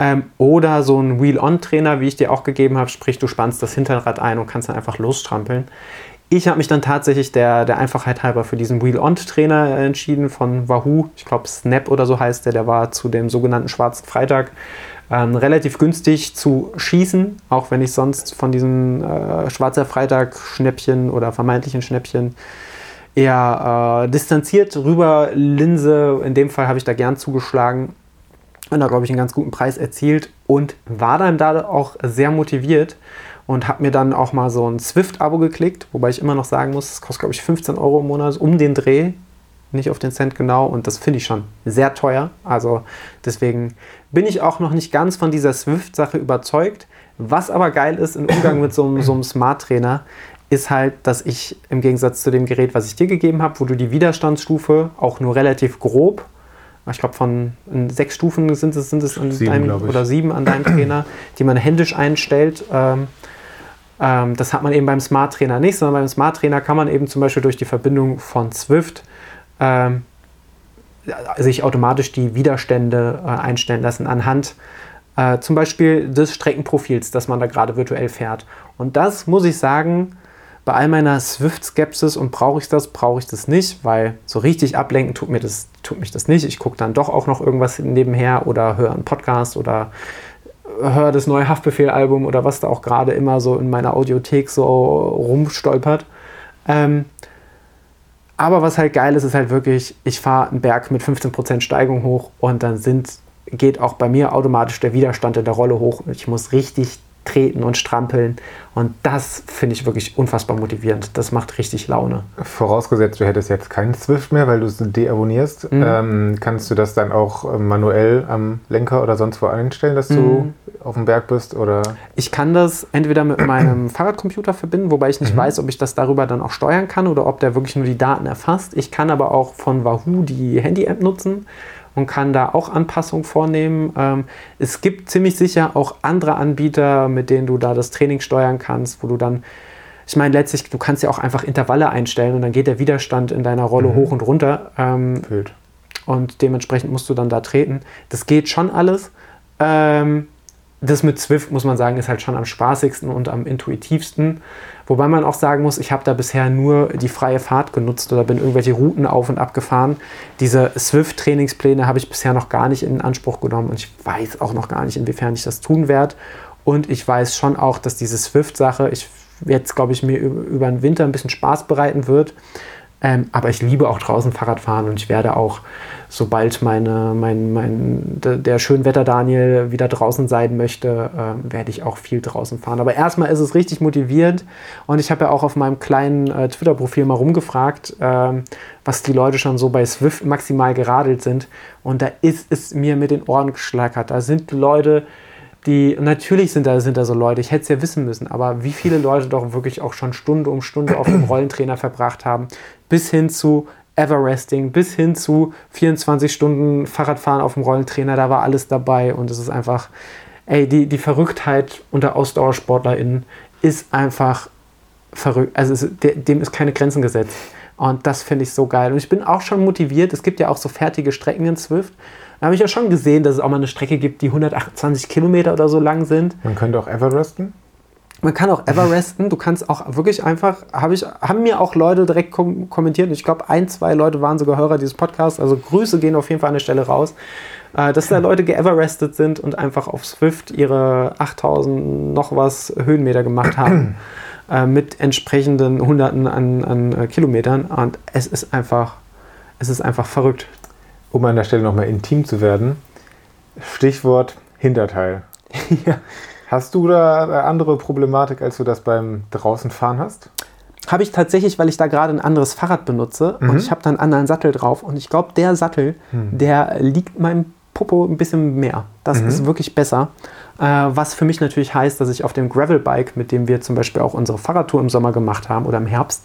Ähm, oder so ein Wheel-On-Trainer, wie ich dir auch gegeben habe, sprich du spannst das Hinterrad ein und kannst dann einfach losstrampeln. Ich habe mich dann tatsächlich der, der Einfachheit halber für diesen Wheel-On-Trainer entschieden von Wahoo. Ich glaube, Snap oder so heißt der. Der war zu dem sogenannten Schwarzen Freitag ähm, relativ günstig zu schießen, auch wenn ich sonst von diesen äh, Schwarzer Freitag-Schnäppchen oder vermeintlichen Schnäppchen eher äh, distanziert rüber linse. In dem Fall habe ich da gern zugeschlagen und da, glaube ich, einen ganz guten Preis erzielt. und war dann da auch sehr motiviert und habe mir dann auch mal so ein Swift-Abo geklickt, wobei ich immer noch sagen muss, es kostet glaube ich 15 Euro im Monat um den Dreh, nicht auf den Cent genau und das finde ich schon sehr teuer. Also deswegen bin ich auch noch nicht ganz von dieser Swift-Sache überzeugt. Was aber geil ist im Umgang mit so einem, so einem Smart-Trainer, ist halt, dass ich im Gegensatz zu dem Gerät, was ich dir gegeben habe, wo du die Widerstandsstufe auch nur relativ grob, ich glaube von sechs Stufen sind es, sind es an sieben, deinem, oder sieben an deinem Trainer, die man händisch einstellt. Ähm, ähm, das hat man eben beim Smart Trainer nicht, sondern beim Smart Trainer kann man eben zum Beispiel durch die Verbindung von Swift ähm, sich automatisch die Widerstände äh, einstellen lassen anhand äh, zum Beispiel des Streckenprofils, das man da gerade virtuell fährt. Und das muss ich sagen, bei all meiner Swift-Skepsis und brauche ich das, brauche ich das nicht, weil so richtig ablenken tut, mir das, tut mich das nicht. Ich gucke dann doch auch noch irgendwas nebenher oder höre einen Podcast oder höre das neue Haftbefehl-Album oder was da auch gerade immer so in meiner Audiothek so rumstolpert. Ähm, aber was halt geil ist, ist halt wirklich, ich fahre einen Berg mit 15% Steigung hoch und dann sind, geht auch bei mir automatisch der Widerstand in der Rolle hoch. Ich muss richtig treten und strampeln. Und das finde ich wirklich unfassbar motivierend. Das macht richtig Laune. Vorausgesetzt, du hättest jetzt keinen Swift mehr, weil du es deabonnierst, mhm. ähm, kannst du das dann auch äh, manuell am Lenker oder sonst wo einstellen, dass mhm. du auf dem Berg bist? Oder? Ich kann das entweder mit meinem Fahrradcomputer verbinden, wobei ich nicht mhm. weiß, ob ich das darüber dann auch steuern kann oder ob der wirklich nur die Daten erfasst. Ich kann aber auch von Wahoo die Handy-App nutzen und kann da auch Anpassungen vornehmen. Ähm, es gibt ziemlich sicher auch andere Anbieter, mit denen du da das Training steuern kannst, wo du dann, ich meine, letztlich, du kannst ja auch einfach Intervalle einstellen und dann geht der Widerstand in deiner Rolle mhm. hoch und runter. Ähm, und dementsprechend musst du dann da treten. Das geht schon alles. Ähm, das mit Swift, muss man sagen, ist halt schon am spaßigsten und am intuitivsten. Wobei man auch sagen muss, ich habe da bisher nur die freie Fahrt genutzt oder bin irgendwelche Routen auf und ab gefahren. Diese Swift-Trainingspläne habe ich bisher noch gar nicht in Anspruch genommen und ich weiß auch noch gar nicht, inwiefern ich das tun werde. Und ich weiß schon auch, dass diese Swift-Sache, ich jetzt, glaube ich, mir über den Winter ein bisschen Spaß bereiten wird. Ähm, aber ich liebe auch draußen Fahrradfahren und ich werde auch, sobald meine, mein, mein, der Schönwetter Daniel wieder draußen sein möchte, äh, werde ich auch viel draußen fahren. Aber erstmal ist es richtig motivierend und ich habe ja auch auf meinem kleinen äh, Twitter-Profil mal rumgefragt, äh, was die Leute schon so bei Swift maximal geradelt sind. Und da ist es mir mit den Ohren geschlackert. Da sind Leute, die, natürlich sind da, sind da so Leute, ich hätte es ja wissen müssen, aber wie viele Leute doch wirklich auch schon Stunde um Stunde auf dem Rollentrainer verbracht haben, bis hin zu Everesting, bis hin zu 24 Stunden Fahrradfahren auf dem Rollentrainer, da war alles dabei und es ist einfach, ey, die, die Verrücktheit unter AusdauersportlerInnen ist einfach verrückt, also es, dem ist keine Grenzen gesetzt. Und das finde ich so geil. Und ich bin auch schon motiviert. Es gibt ja auch so fertige Strecken in Swift. Da habe ich ja schon gesehen, dass es auch mal eine Strecke gibt, die 128 Kilometer oder so lang sind. Man könnte auch Everesten. Man kann auch Everesten. Du kannst auch wirklich einfach, habe ich, haben mir auch Leute direkt kom kommentiert. Ich glaube, ein, zwei Leute waren sogar Hörer dieses Podcasts. Also Grüße gehen auf jeden Fall an der Stelle raus. Äh, dass da Leute geeverestet sind und einfach auf Swift ihre 8000 noch was Höhenmeter gemacht haben. äh, mit entsprechenden Hunderten an, an äh, Kilometern. Und es ist einfach, es ist einfach verrückt um an der Stelle nochmal intim zu werden, Stichwort Hinterteil. ja. Hast du da eine andere Problematik, als du das beim draußen fahren hast? Habe ich tatsächlich, weil ich da gerade ein anderes Fahrrad benutze mhm. und ich habe da einen anderen Sattel drauf und ich glaube, der Sattel, mhm. der liegt meinem Popo ein bisschen mehr. Das mhm. ist wirklich besser. Äh, was für mich natürlich heißt, dass ich auf dem Gravelbike, mit dem wir zum Beispiel auch unsere Fahrradtour im Sommer gemacht haben oder im Herbst,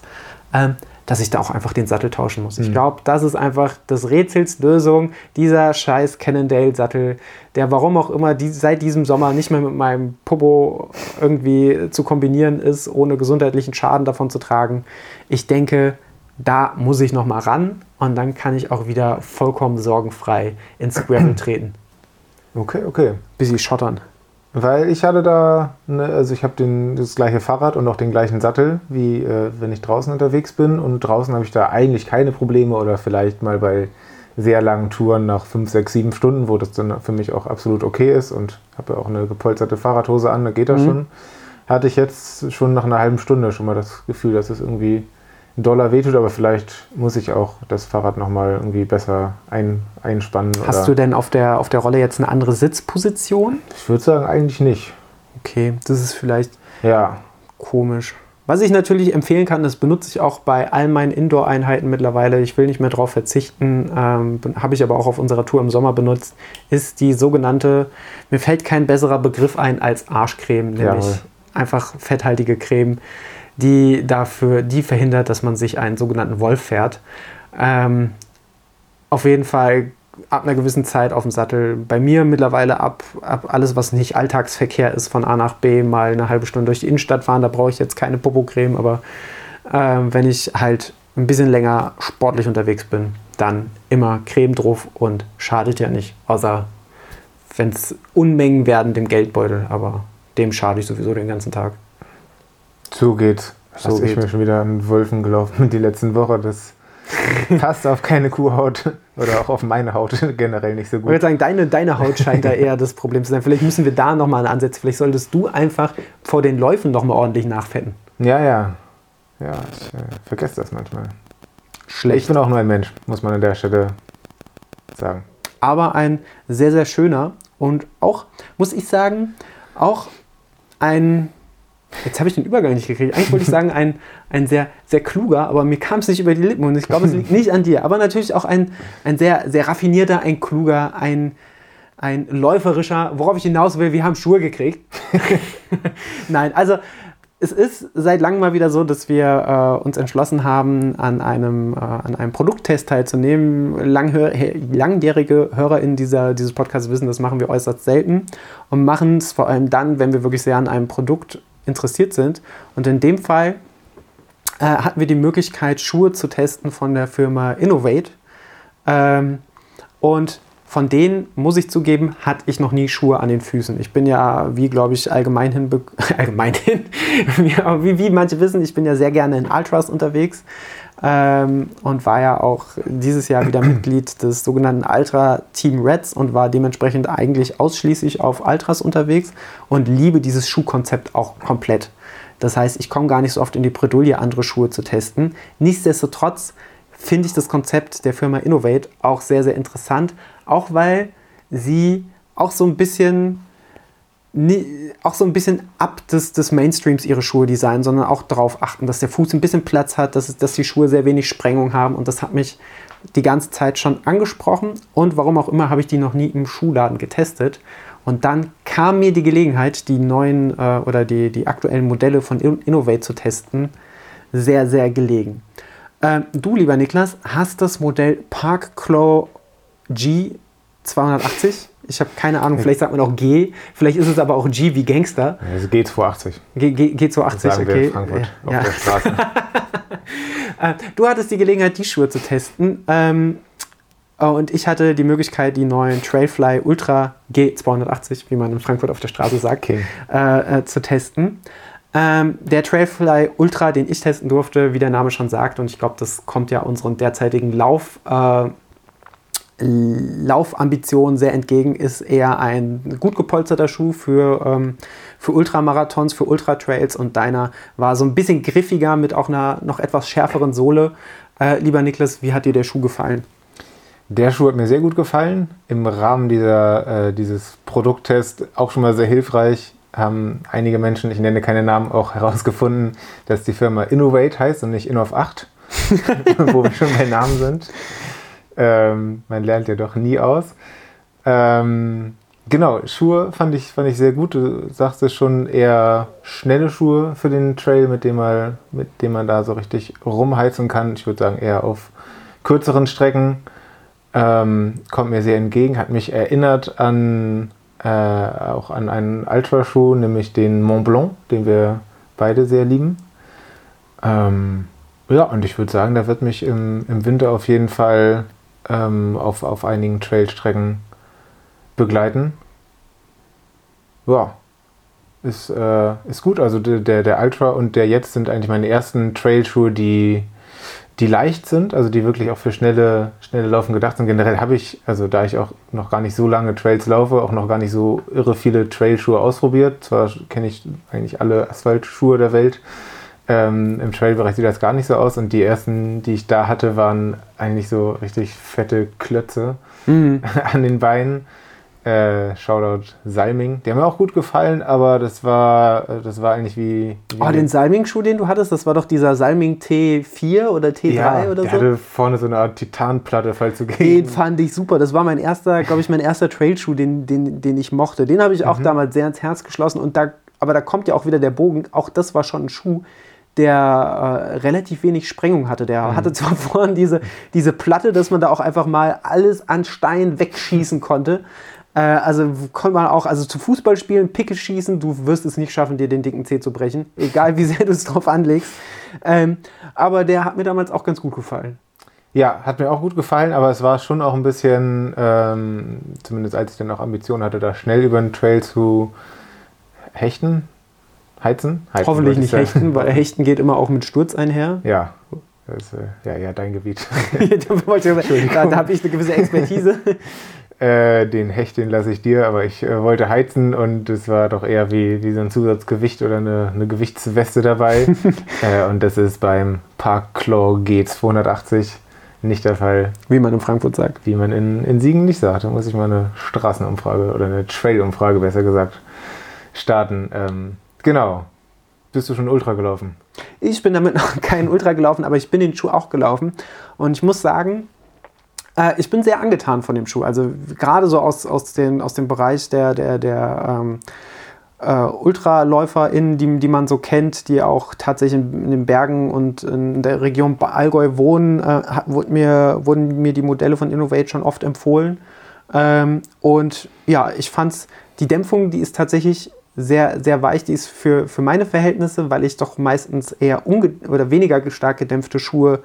äh, dass ich da auch einfach den Sattel tauschen muss. Mhm. Ich glaube, das ist einfach das Rätsels Lösung, dieser scheiß Cannondale-Sattel, der warum auch immer die, seit diesem Sommer nicht mehr mit meinem Popo irgendwie zu kombinieren ist, ohne gesundheitlichen Schaden davon zu tragen. Ich denke, da muss ich noch mal ran und dann kann ich auch wieder vollkommen sorgenfrei ins Gravel treten. Okay, okay. Bis sie schottern. Weil ich hatte da, ne, also ich habe das gleiche Fahrrad und auch den gleichen Sattel, wie äh, wenn ich draußen unterwegs bin. Und draußen habe ich da eigentlich keine Probleme oder vielleicht mal bei sehr langen Touren nach 5, 6, 7 Stunden, wo das dann für mich auch absolut okay ist und habe ja auch eine gepolsterte Fahrradhose an, da geht das mhm. schon. Hatte ich jetzt schon nach einer halben Stunde schon mal das Gefühl, dass es irgendwie Dollar wehtut, aber vielleicht muss ich auch das Fahrrad nochmal irgendwie besser ein, einspannen. Hast du denn auf der, auf der Rolle jetzt eine andere Sitzposition? Ich würde sagen, eigentlich nicht. Okay, das ist vielleicht ja. komisch. Was ich natürlich empfehlen kann, das benutze ich auch bei all meinen Indoor-Einheiten mittlerweile. Ich will nicht mehr darauf verzichten, ähm, habe ich aber auch auf unserer Tour im Sommer benutzt, ist die sogenannte, mir fällt kein besserer Begriff ein als Arschcreme, nämlich Jawohl. einfach fetthaltige Creme die dafür, die verhindert, dass man sich einen sogenannten Wolf fährt. Ähm, auf jeden Fall ab einer gewissen Zeit auf dem Sattel. Bei mir mittlerweile ab, ab alles, was nicht Alltagsverkehr ist, von A nach B mal eine halbe Stunde durch die Innenstadt fahren. Da brauche ich jetzt keine Popocreme, aber äh, wenn ich halt ein bisschen länger sportlich unterwegs bin, dann immer Creme drauf und schadet ja nicht. Außer wenn es Unmengen werden dem Geldbeutel, aber dem schade ich sowieso den ganzen Tag. So geht's. So Hast ich mir schon wieder an Wölfen gelaufen die letzten Woche. Das passt auf keine Kuhhaut oder auch auf meine Haut generell nicht so gut. Ich würde sagen, deine, deine Haut scheint da eher das Problem zu sein. Vielleicht müssen wir da nochmal ansetzen. Vielleicht solltest du einfach vor den Läufen nochmal ordentlich nachfetten. Ja, ja. Ja, ich äh, vergesse das manchmal. Schlecht. Ich bin auch nur ein Mensch, muss man an der Stelle sagen. Aber ein sehr, sehr schöner und auch, muss ich sagen, auch ein Jetzt habe ich den Übergang nicht gekriegt. Eigentlich wollte ich sagen, ein, ein sehr, sehr kluger, aber mir kam es nicht über die Lippen und ich glaube, es liegt nicht an dir. Aber natürlich auch ein, ein sehr, sehr raffinierter, ein kluger, ein, ein läuferischer, worauf ich hinaus will, wir haben Schuhe gekriegt. Nein, also es ist seit langem mal wieder so, dass wir äh, uns entschlossen haben, an einem, äh, an einem Produkttest teilzunehmen. Langhör langjährige HörerInnen dieser, dieses Podcasts wissen, das machen wir äußerst selten und machen es vor allem dann, wenn wir wirklich sehr an einem Produkt interessiert sind. Und in dem Fall äh, hatten wir die Möglichkeit, Schuhe zu testen von der Firma Innovate. Ähm, und von denen, muss ich zugeben, hatte ich noch nie Schuhe an den Füßen. Ich bin ja, wie glaube ich, allgemeinhin, allgemeinhin wie, wie manche wissen, ich bin ja sehr gerne in Ultras unterwegs ähm, und war ja auch dieses Jahr wieder Mitglied des sogenannten Ultra Team Reds und war dementsprechend eigentlich ausschließlich auf Ultras unterwegs und liebe dieses Schuhkonzept auch komplett. Das heißt, ich komme gar nicht so oft in die Bredouille, andere Schuhe zu testen. Nichtsdestotrotz finde ich das Konzept der Firma Innovate auch sehr, sehr interessant, auch weil sie auch so ein bisschen auch so ein bisschen ab des, des Mainstreams ihre Schuhe designen, sondern auch darauf achten, dass der Fuß ein bisschen Platz hat, dass, dass die Schuhe sehr wenig Sprengung haben. Und das hat mich die ganze Zeit schon angesprochen. Und warum auch immer habe ich die noch nie im Schuhladen getestet. Und dann kam mir die Gelegenheit, die neuen äh, oder die, die aktuellen Modelle von Innovate zu testen, sehr, sehr gelegen. Äh, du, lieber Niklas, hast das Modell Park Claw G 280 ich habe keine Ahnung, vielleicht sagt man auch G, vielleicht ist es aber auch G wie Gangster. Also G280. G, G, G280, sagen okay. Wir in Frankfurt ja. auf der Straße. Äh, du hattest die Gelegenheit, die Schuhe zu testen. Ähm, und ich hatte die Möglichkeit, die neuen Trailfly Ultra G280, wie man in Frankfurt auf der Straße sagt, okay. äh, äh, zu testen. Ähm, der Trailfly Ultra, den ich testen durfte, wie der Name schon sagt, und ich glaube, das kommt ja unseren derzeitigen Lauf, äh, Laufambitionen sehr entgegen, ist eher ein gut gepolsterter Schuh für, ähm, für Ultramarathons, für Ultratrails und deiner war so ein bisschen griffiger mit auch einer noch etwas schärferen Sohle. Äh, lieber Niklas, wie hat dir der Schuh gefallen? Der Schuh hat mir sehr gut gefallen. Im Rahmen dieser, äh, dieses Produkttests auch schon mal sehr hilfreich. Haben einige Menschen, ich nenne keine Namen, auch herausgefunden, dass die Firma Innovate heißt und nicht Innov 8, wo wir schon bei Namen sind. Ähm, man lernt ja doch nie aus. Ähm, genau, Schuhe fand ich, fand ich sehr gut. Du sagst es schon, eher schnelle Schuhe für den Trail, mit dem man, mit dem man da so richtig rumheizen kann. Ich würde sagen, eher auf kürzeren Strecken. Ähm, kommt mir sehr entgegen, hat mich erinnert an äh, auch an einen Ultraschuh, nämlich den Mont Blanc, den wir beide sehr lieben. Ähm, ja, und ich würde sagen, da wird mich im, im Winter auf jeden Fall ähm, auf, auf einigen Trailstrecken begleiten. Ja, ist, äh, ist gut. Also der, der Ultra und der jetzt sind eigentlich meine ersten Trailschuhe, die, die leicht sind, also die wirklich auch für schnelle, schnelle Laufen gedacht sind. Generell habe ich, also da ich auch noch gar nicht so lange Trails laufe, auch noch gar nicht so irre viele Trailschuhe ausprobiert. Zwar kenne ich eigentlich alle Asphaltschuhe der Welt, Ähm, Im Trail-Bereich sieht das gar nicht so aus und die ersten, die ich da hatte, waren eigentlich so richtig fette Klötze mhm. an den Beinen. Äh, Shoutout Salming. Die haben mir auch gut gefallen, aber das war, das war eigentlich wie. wie oh, den Salming-Schuh, den du hattest, das war doch dieser Salming T4 oder T3 ja, oder der so. Der hatte vorne so eine Art Titanplatte, falls du gehen. Den fand ich super. Das war mein erster, glaube ich, mein erster Trailschuh, den, den, den ich mochte. Den habe ich auch mhm. damals sehr ins Herz geschlossen. Und da, aber da kommt ja auch wieder der Bogen. Auch das war schon ein Schuh, der äh, relativ wenig Sprengung hatte. Der mhm. hatte zwar vorhin diese, diese Platte, dass man da auch einfach mal alles an Stein wegschießen konnte. Äh, also konnte man auch, also zu Fußball spielen, Picke schießen, du wirst es nicht schaffen, dir den dicken Zeh zu brechen, egal wie sehr du es drauf anlegst. Ähm, aber der hat mir damals auch ganz gut gefallen. Ja, hat mir auch gut gefallen, aber es war schon auch ein bisschen, ähm, zumindest als ich dann auch Ambitionen hatte, da schnell über den Trail zu hechten, heizen. heizen Hoffentlich nicht hechten, weil hechten geht immer auch mit Sturz einher. Ja, das ist äh, ja, ja dein Gebiet. da, da habe ich eine gewisse Expertise. Äh, den Hecht, den lasse ich dir, aber ich äh, wollte heizen und es war doch eher wie, wie so ein Zusatzgewicht oder eine, eine Gewichtsweste dabei. äh, und das ist beim Park Claw G280 nicht der Fall. Wie man in Frankfurt sagt. Wie man in, in Siegen nicht sagt. Da muss ich mal eine Straßenumfrage oder eine Trail-Umfrage besser gesagt starten. Ähm, genau. Bist du schon Ultra gelaufen? Ich bin damit noch kein Ultra gelaufen, aber ich bin den Schuh auch gelaufen. Und ich muss sagen, äh, ich bin sehr angetan von dem Schuh. Also gerade so aus, aus, den, aus dem Bereich der, der, der ähm, äh, UltraläuferInnen, die, die man so kennt, die auch tatsächlich in, in den Bergen und in der Region Allgäu wohnen, äh, wurden, mir, wurden mir die Modelle von Innovate schon oft empfohlen. Ähm, und ja, ich fand die Dämpfung, die ist tatsächlich sehr, sehr weich. Die ist für, für meine Verhältnisse, weil ich doch meistens eher oder weniger stark gedämpfte Schuhe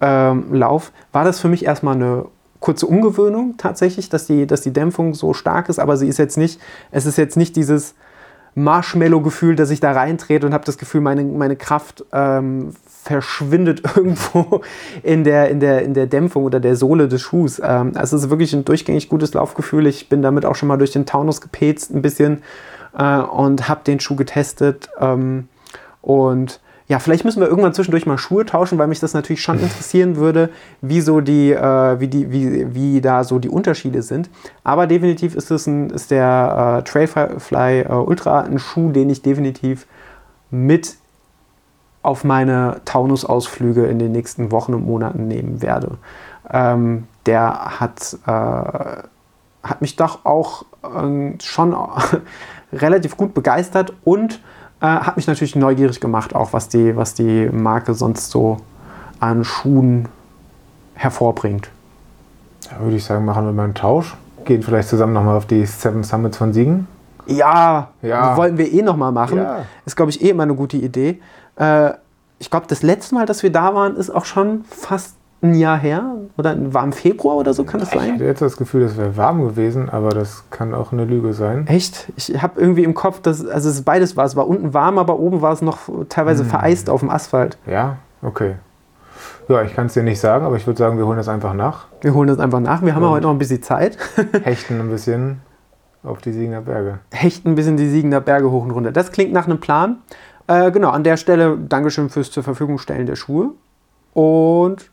ähm, Lauf, war das für mich erstmal eine kurze Ungewöhnung tatsächlich, dass die, dass die Dämpfung so stark ist, aber sie ist jetzt nicht, es ist jetzt nicht dieses Marshmallow-Gefühl, dass ich da reintrete und habe das Gefühl, meine, meine Kraft ähm, verschwindet irgendwo in der, in, der, in der Dämpfung oder der Sohle des Schuhs. Ähm, also es ist wirklich ein durchgängig gutes Laufgefühl. Ich bin damit auch schon mal durch den Taunus gepetzt ein bisschen äh, und habe den Schuh getestet. Ähm, und ja, vielleicht müssen wir irgendwann zwischendurch mal Schuhe tauschen, weil mich das natürlich schon interessieren würde, wie, so die, äh, wie, die, wie, wie da so die Unterschiede sind. Aber definitiv ist, es ein, ist der äh, Trailfly äh, Ultra ein Schuh, den ich definitiv mit auf meine Taunus-Ausflüge in den nächsten Wochen und Monaten nehmen werde. Ähm, der hat, äh, hat mich doch auch ähm, schon relativ gut begeistert und äh, hat mich natürlich neugierig gemacht, auch was die, was die Marke sonst so an Schuhen hervorbringt. Da würde ich sagen, machen wir mal einen Tausch. Gehen vielleicht zusammen nochmal auf die Seven Summits von Siegen. Ja, ja. wollten wir eh nochmal machen. Ja. Ist, glaube ich, eh immer eine gute Idee. Äh, ich glaube, das letzte Mal, dass wir da waren, ist auch schon fast ein Jahr her oder war im Februar oder so, kann das sein? Ich hatte jetzt das Gefühl, es wäre warm gewesen, aber das kann auch eine Lüge sein. Echt? Ich habe irgendwie im Kopf, dass also es beides war. Es war unten warm, aber oben war es noch teilweise hm. vereist auf dem Asphalt. Ja, okay. Ja, ich kann es dir nicht sagen, aber ich würde sagen, wir holen das einfach nach. Wir holen das einfach nach. Wir haben ja heute noch ein bisschen Zeit. hechten ein bisschen auf die Siegener Berge. Hechten ein bisschen die Siegener Berge hoch und runter. Das klingt nach einem Plan. Äh, genau, an der Stelle Dankeschön fürs zur Verfügung stellen der Schuhe. Und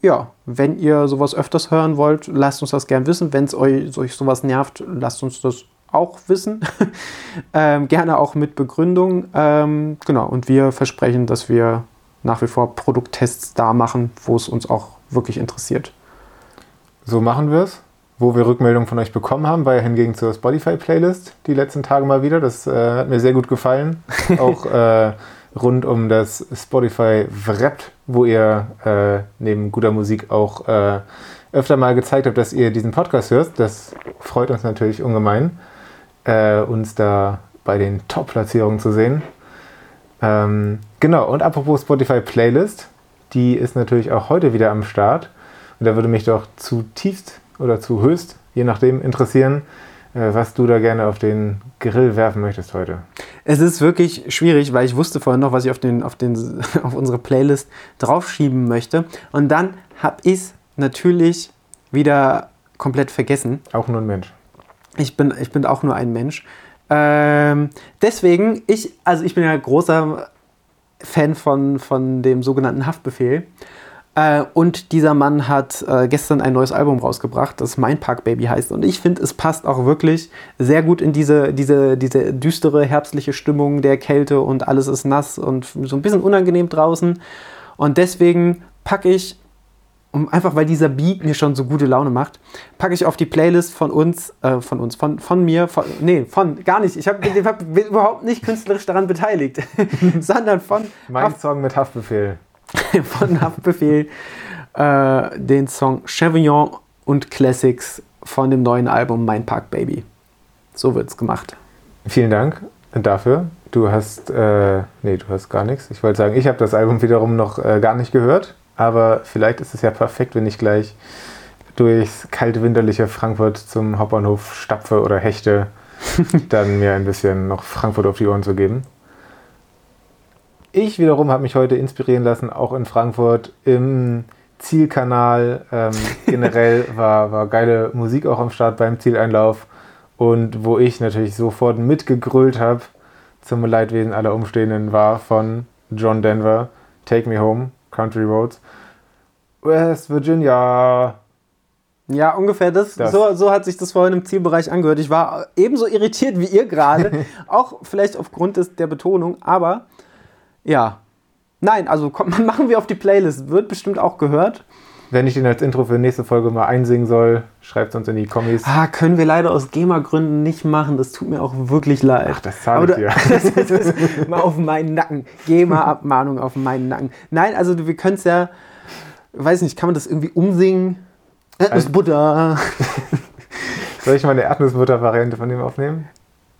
ja, wenn ihr sowas öfters hören wollt, lasst uns das gern wissen. Wenn es euch, euch sowas nervt, lasst uns das auch wissen. ähm, gerne auch mit Begründung. Ähm, genau, und wir versprechen, dass wir nach wie vor Produkttests da machen, wo es uns auch wirklich interessiert. So machen wir es. Wo wir Rückmeldungen von euch bekommen haben, war ja hingegen zur Spotify-Playlist die letzten Tage mal wieder. Das äh, hat mir sehr gut gefallen. auch äh, rund um das Spotify Wrapped, wo ihr äh, neben guter Musik auch äh, öfter mal gezeigt habt, dass ihr diesen Podcast hört. Das freut uns natürlich ungemein, äh, uns da bei den Top-Platzierungen zu sehen. Ähm, genau, und apropos Spotify Playlist, die ist natürlich auch heute wieder am Start. Und da würde mich doch zutiefst oder zu höchst, je nachdem, interessieren, was du da gerne auf den Grill werfen möchtest heute. Es ist wirklich schwierig, weil ich wusste vorhin noch, was ich auf, den, auf, den, auf unsere Playlist draufschieben möchte. Und dann habe ich es natürlich wieder komplett vergessen. Auch nur ein Mensch. Ich bin, ich bin auch nur ein Mensch. Ähm, deswegen, ich, also ich bin ja großer Fan von, von dem sogenannten Haftbefehl. Äh, und dieser Mann hat äh, gestern ein neues Album rausgebracht, das Mein Park Baby heißt. Und ich finde, es passt auch wirklich sehr gut in diese, diese, diese düstere herbstliche Stimmung der Kälte und alles ist nass und so ein bisschen unangenehm draußen. Und deswegen packe ich, um, einfach weil dieser Beat mir schon so gute Laune macht, packe ich auf die Playlist von uns, äh, von uns, von, von mir, von, nee, von, gar nicht. Ich hab, hab, bin überhaupt nicht künstlerisch daran beteiligt, sondern von. Mein Song mit Haftbefehl. von Haftbefehl äh, den Song Chevignon und Classics von dem neuen Album Mein Park Baby. So wird's gemacht. Vielen Dank dafür. Du hast, äh, nee, du hast gar nichts. Ich wollte sagen, ich habe das Album wiederum noch äh, gar nicht gehört, aber vielleicht ist es ja perfekt, wenn ich gleich durchs kalte winterliche Frankfurt zum Hauptbahnhof stapfe oder hechte, dann mir ein bisschen noch Frankfurt auf die Ohren zu geben. Ich wiederum habe mich heute inspirieren lassen, auch in Frankfurt im Zielkanal. Ähm, generell war, war geile Musik auch am Start beim Zieleinlauf und wo ich natürlich sofort mitgegrölt habe zum Leidwesen aller Umstehenden war von John Denver, Take Me Home, Country Roads, West Virginia. Ja, ungefähr das. das. So, so hat sich das vorhin im Zielbereich angehört. Ich war ebenso irritiert wie ihr gerade, auch vielleicht aufgrund des, der Betonung, aber ja. Nein, also komm, machen wir auf die Playlist. Wird bestimmt auch gehört. Wenn ich den als Intro für nächste Folge mal einsingen soll, schreibt es uns in die Kommis. Ah, können wir leider aus GEMA-Gründen nicht machen. Das tut mir auch wirklich leid. Ach, das zahle ich dir. das ist mal auf meinen Nacken. GEMA-Abmahnung auf meinen Nacken. Nein, also wir können es ja, weiß nicht, kann man das irgendwie umsingen? Erdnussbutter. Soll ich mal eine Erdnussbutter-Variante von dem aufnehmen?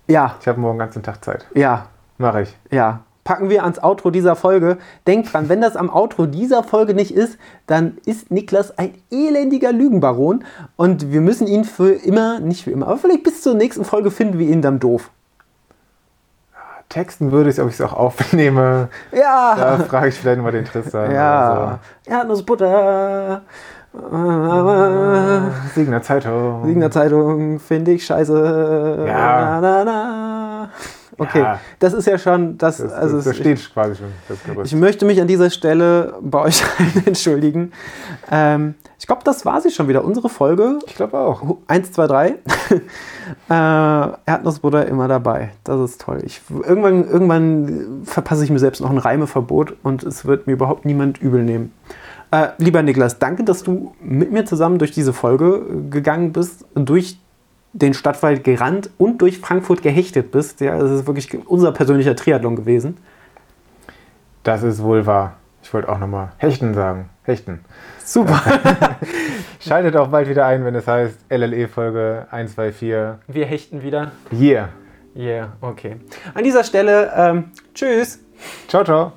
Ja. Ich habe morgen den ganzen Tag Zeit. Ja. Mache ich. Ja packen wir ans Outro dieser Folge. Denkt dran, wenn das am Outro dieser Folge nicht ist, dann ist Niklas ein elendiger Lügenbaron und wir müssen ihn für immer, nicht für immer, aber vielleicht bis zur nächsten Folge finden wir ihn dann doof. Texten würde ich, ob ich es auch aufnehme. Ja. Da frage ich vielleicht mal den Tristan. Ja. So. Erdnussbutter. Siegner Zeitung. Siegner Zeitung finde ich scheiße. Ja. Na, na, na. Okay, ja, das ist ja schon das. das also das, das steht ich, quasi schon. Das ich möchte mich an dieser Stelle bei euch allen entschuldigen. Ähm, ich glaube, das war sie schon wieder, unsere Folge. Ich glaube auch. Eins, zwei, drei. äh, Erdnussbutter immer dabei. Das ist toll. Ich, irgendwann, irgendwann verpasse ich mir selbst noch ein Reimeverbot und es wird mir überhaupt niemand übel nehmen. Äh, lieber Niklas, danke, dass du mit mir zusammen durch diese Folge gegangen bist, durch den Stadtwald gerannt und durch Frankfurt gehechtet bist. Ja, das ist wirklich unser persönlicher Triathlon gewesen. Das ist wohl wahr. Ich wollte auch nochmal Hechten sagen. Hechten. Super. Schaltet auch bald wieder ein, wenn es heißt LLE-Folge 124. Wir hechten wieder. Yeah. Yeah, okay. An dieser Stelle, ähm, tschüss. Ciao, ciao.